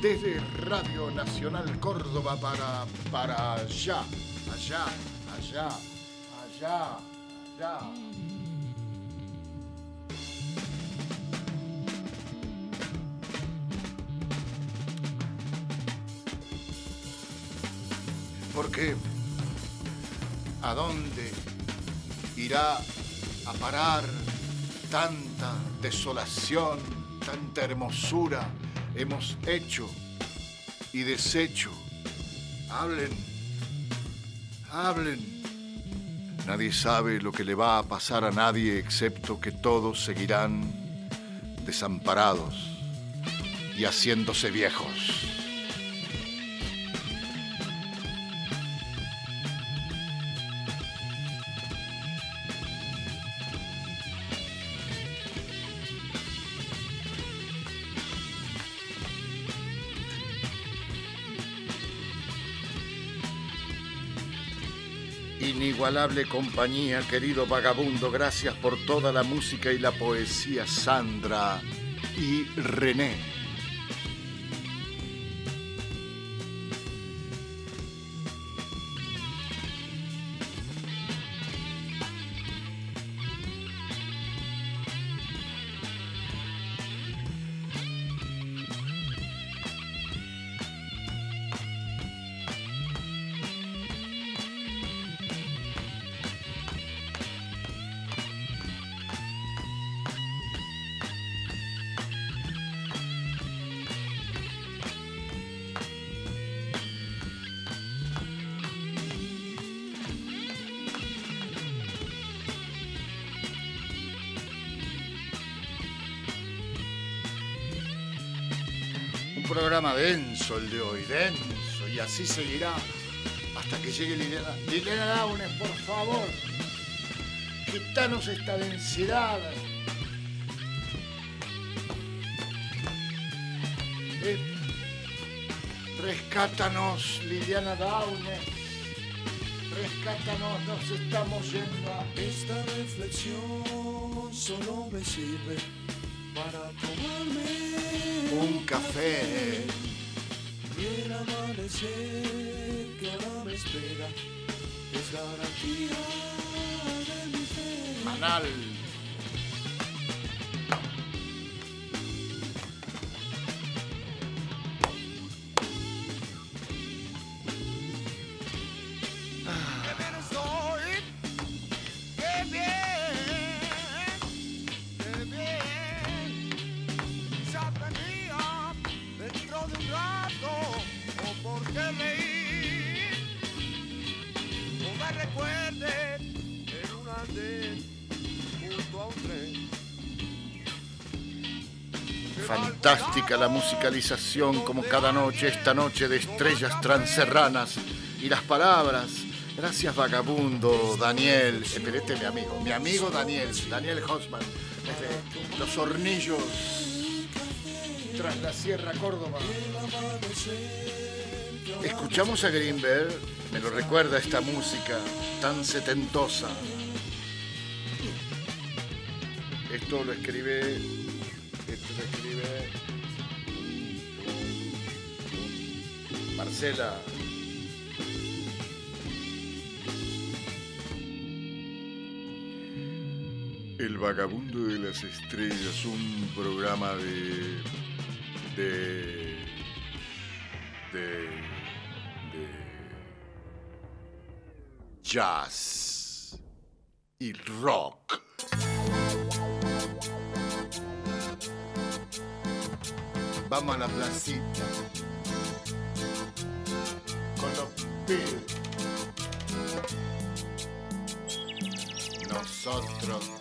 Desde Radio Nacional Córdoba para, para allá, allá, allá, allá, allá. Porque ¿a dónde irá a parar tanta desolación, tanta hermosura hemos hecho y deshecho? Hablen, hablen. Nadie sabe lo que le va a pasar a nadie excepto que todos seguirán desamparados y haciéndose viejos. Inigualable compañía, querido vagabundo, gracias por toda la música y la poesía, Sandra y René. Quitanos esta densidad. Eh, rescátanos, Liliana Daunes. Rescátanos, nos estamos yendo a... Esta reflexión solo me sirve para tomarme un café. Y el amanecer que ahora me espera es garantía fe. La musicalización como cada noche, esta noche de estrellas transerranas y las palabras. Gracias vagabundo, Daniel. Esperete mi amigo, mi amigo Daniel, Daniel Hosman. Los hornillos tras la Sierra Córdoba. Escuchamos a Greenberg, me lo recuerda esta música tan setentosa. Esto lo escribe El vagabundo de las estrellas, un programa de. de. de. jazz y rock. Vamos a la placita. Nosotros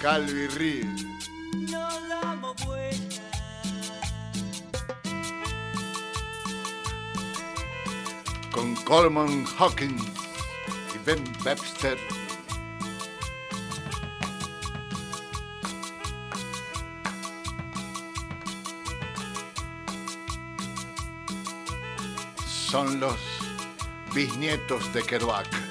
Calvi Reed. Con Coleman Hawkins y Ben Webster. Son los bisnietos de Kerouac.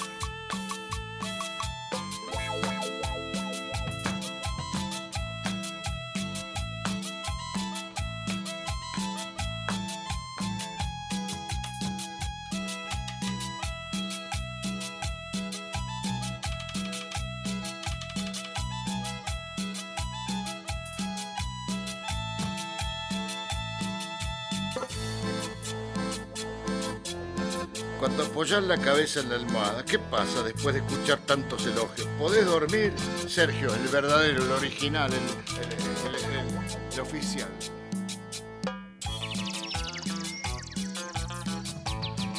Apoyas la cabeza en la almohada, ¿qué pasa después de escuchar tantos elogios? ¿Podés dormir? Sergio, el verdadero, el original, el, oficial.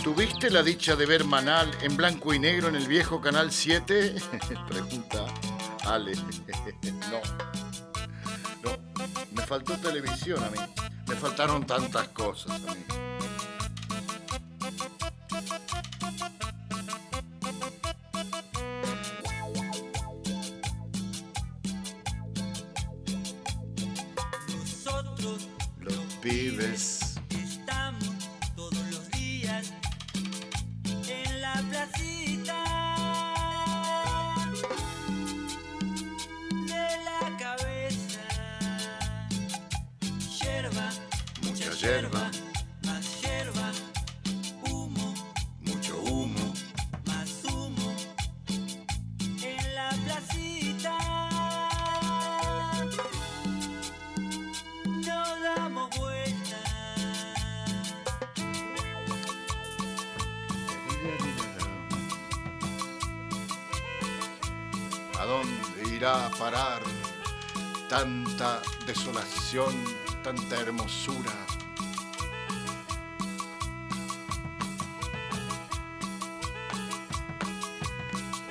¿Tuviste la dicha de ver Manal en blanco y negro en el viejo Canal 7? Pregunta Ale. No. No. Me faltó televisión a mí. Me faltaron tantas cosas a.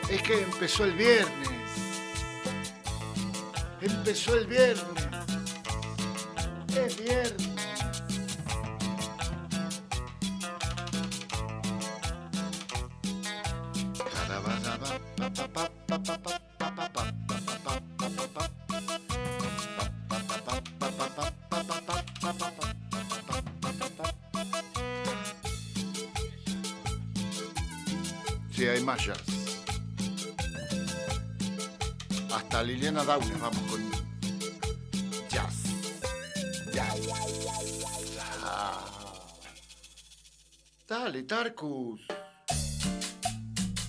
Es que empezó el viernes. Empezó el viernes. Dale, Tarkus.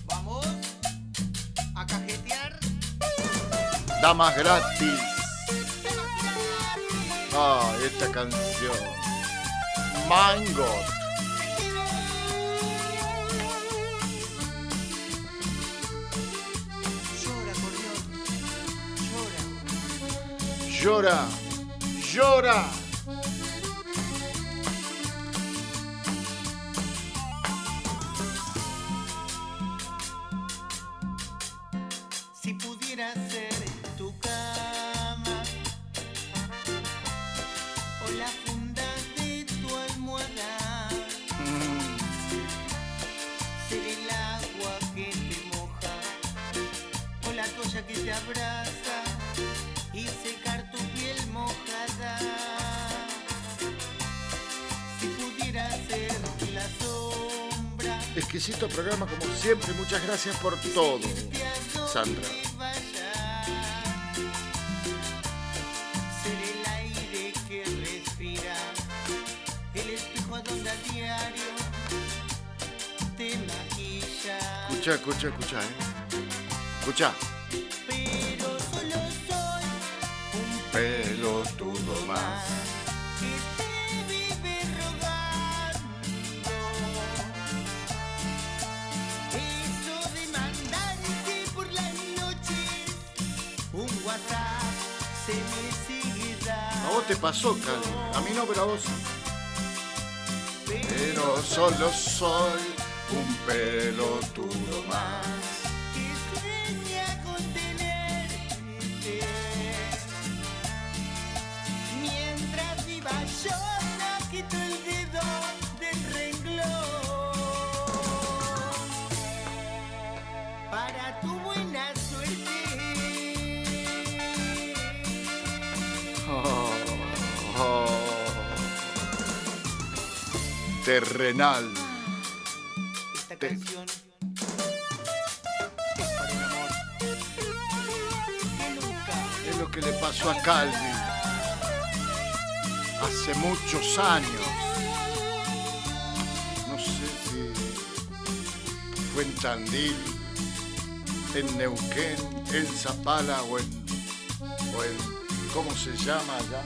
Vamos a cajetear. Damas gratis. Ah, esta canción. Mango. Llora, acordeón. Llora. Muchas gracias por todo. Sandra. Escucha, escucha, escucha, eh. Escucha. Pasó, Cali. A mí no, pero a vos. Pero solo soy un pelotudo Terrenal. Esta te- canción es para un amor que nunca Es lo que le pasó a Calvin hace muchos años. No sé si fue en Tandil, en Neuquén, en Zapala o en, o en ¿cómo se llama allá?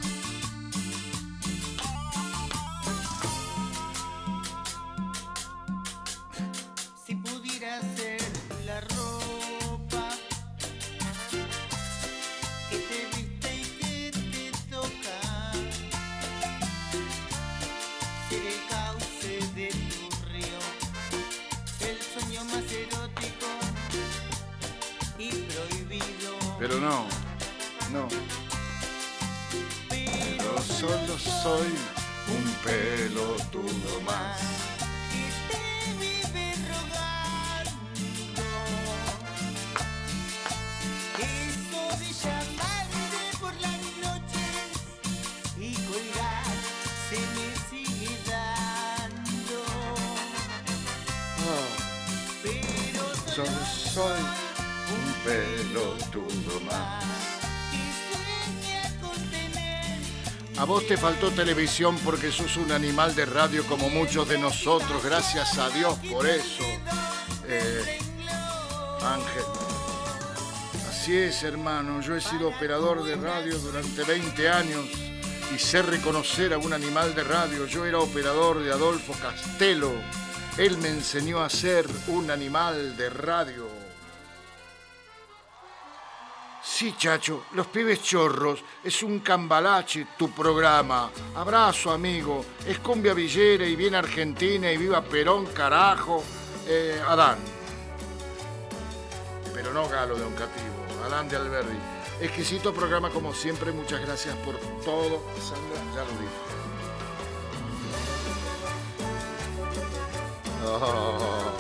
Faltó televisión porque sos un animal de radio como muchos de nosotros. Gracias a Dios por eso. Eh, Ángel. Así es, hermano. Yo he sido operador de radio durante 20 años y sé reconocer a un animal de radio. Yo era operador de Adolfo Castelo. Él me enseñó a ser un animal de radio. Sí, chacho, Los Pibes Chorros es un cambalache tu programa. Abrazo, amigo. Es cumbia villera y bien argentina y viva Perón, carajo. Eh, Adán. Pero no Galo de Oncativo, Adán de Alberdi. Exquisito programa como siempre, muchas gracias por todo. Sandra, ya lo dije. Oh,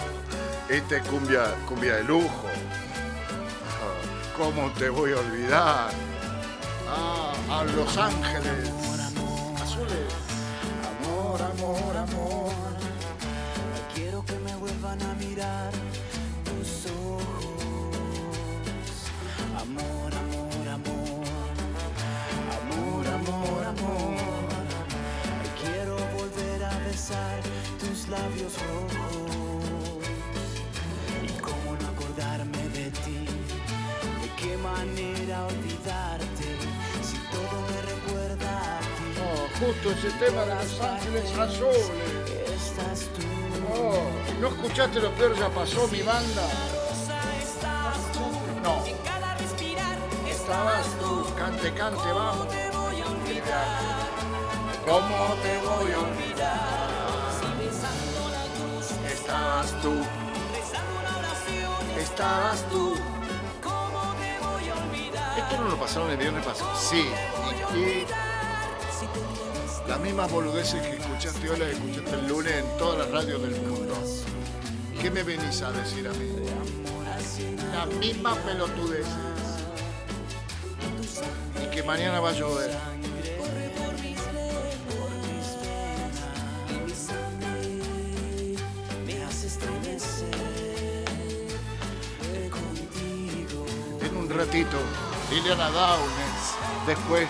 es cumbia, cumbia de lujo. ¿Cómo te voy a olvidar? Ah, a Los Ángeles. Azules. Amor, amor, amor. Justo ese tema de Los Ángeles Azules. Estás tú. Oh, ¿no escuchaste lo peor ya pasó, mi banda? No. Estabas tú, cante, cante, vamos. ¿Cómo te voy a olvidar? Estabas tú. Estabas tú. Esto no lo pasaron el viernes pasado. Sí. Y, y las mismas boludeces que escuchaste hoy las escuchaste el lunes en todas las radios del mundo. ¿Qué me venís a decir a mí? Las mismas pelotudeces. Y que mañana va a llover. En un ratito, Liliana Downes. Después,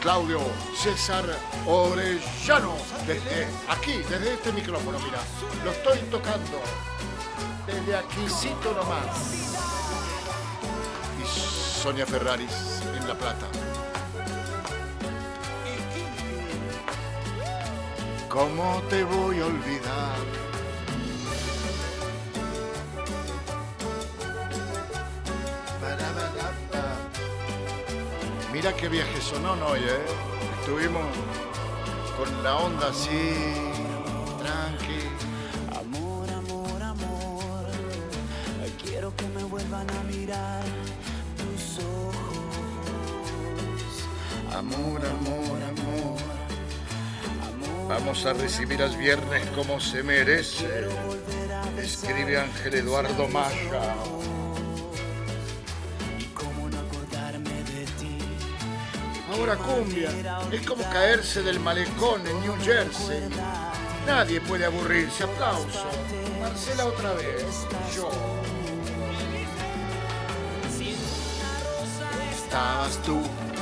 Claudio César Orellano. Desde aquí, desde este micrófono, mira. Lo estoy tocando. Desde aquícito nomás. Y Sonia Ferraris en La Plata. ¿Cómo te voy a olvidar? Mira qué viaje sonó hoy, ¿eh? Estuvimos con la onda así, tranqui. Amor, amor, amor. Quiero que me vuelvan a mirar tus ojos. Amor, amor, amor. Amor, Vamos a recibir al viernes como se merece. Escribe Ángel Eduardo Maya. Ahora cumbia. Es como caerse del malecón en New Jersey. Nadie puede aburrirse. Aplauso. Marcela otra vez. Yo. Estabas tú.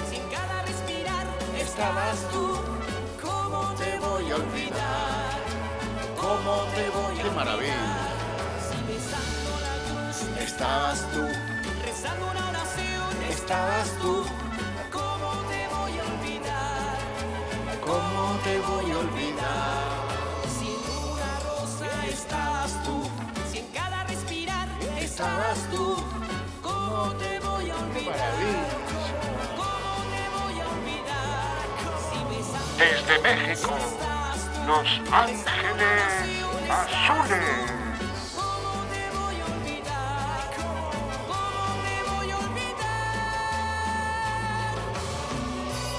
Sin cada respirar estabas tú. ¿Cómo te voy a olvidar? ¿Cómo te voy a Qué maravilla. Estabas tú. rezando una oración estabas tú. Estabas tú. ¿Cómo te voy a olvidar? Maravilla. ¿Cómo te voy a olvidar? Si besando Desde México, Los Ángeles Azules.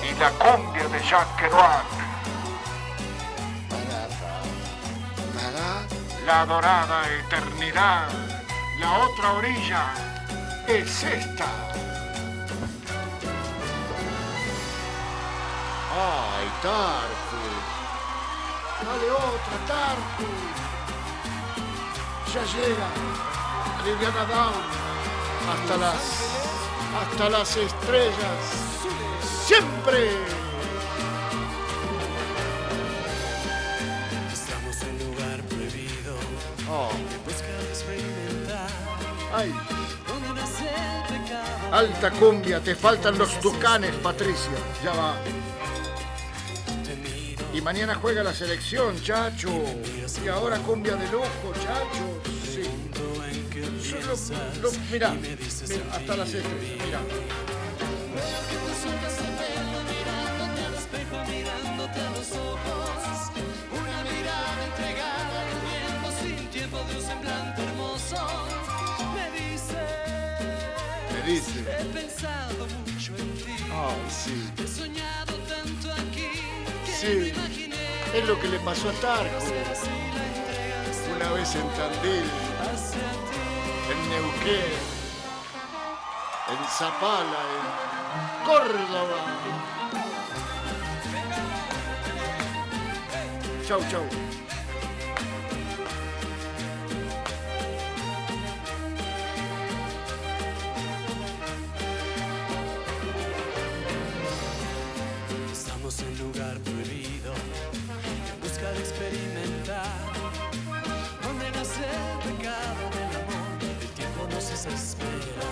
Y la cumbia de Jacques Kerouac, la dorada eternidad, la otra orilla es esta. ¡Ay, Tarku! Dale otra, Tarku. Ya llega. Liliana Down. Hasta las. Hasta las estrellas. ¡Siempre! Ay. Alta cumbia, te faltan los tucanes, Patricia. Ya va. Y mañana juega la selección, chacho. Y ahora cumbia de lujo, chacho. Sí. lo- lo- mirá, hasta las estrellas, mirá. Mirándote al espejo, mirándote a los sí. Es lo que le pasó a Tarco. Una vez en Tandil, en Neuquén, en Zapala, en Córdoba. Chau, chau. Estamos en lugar de. so split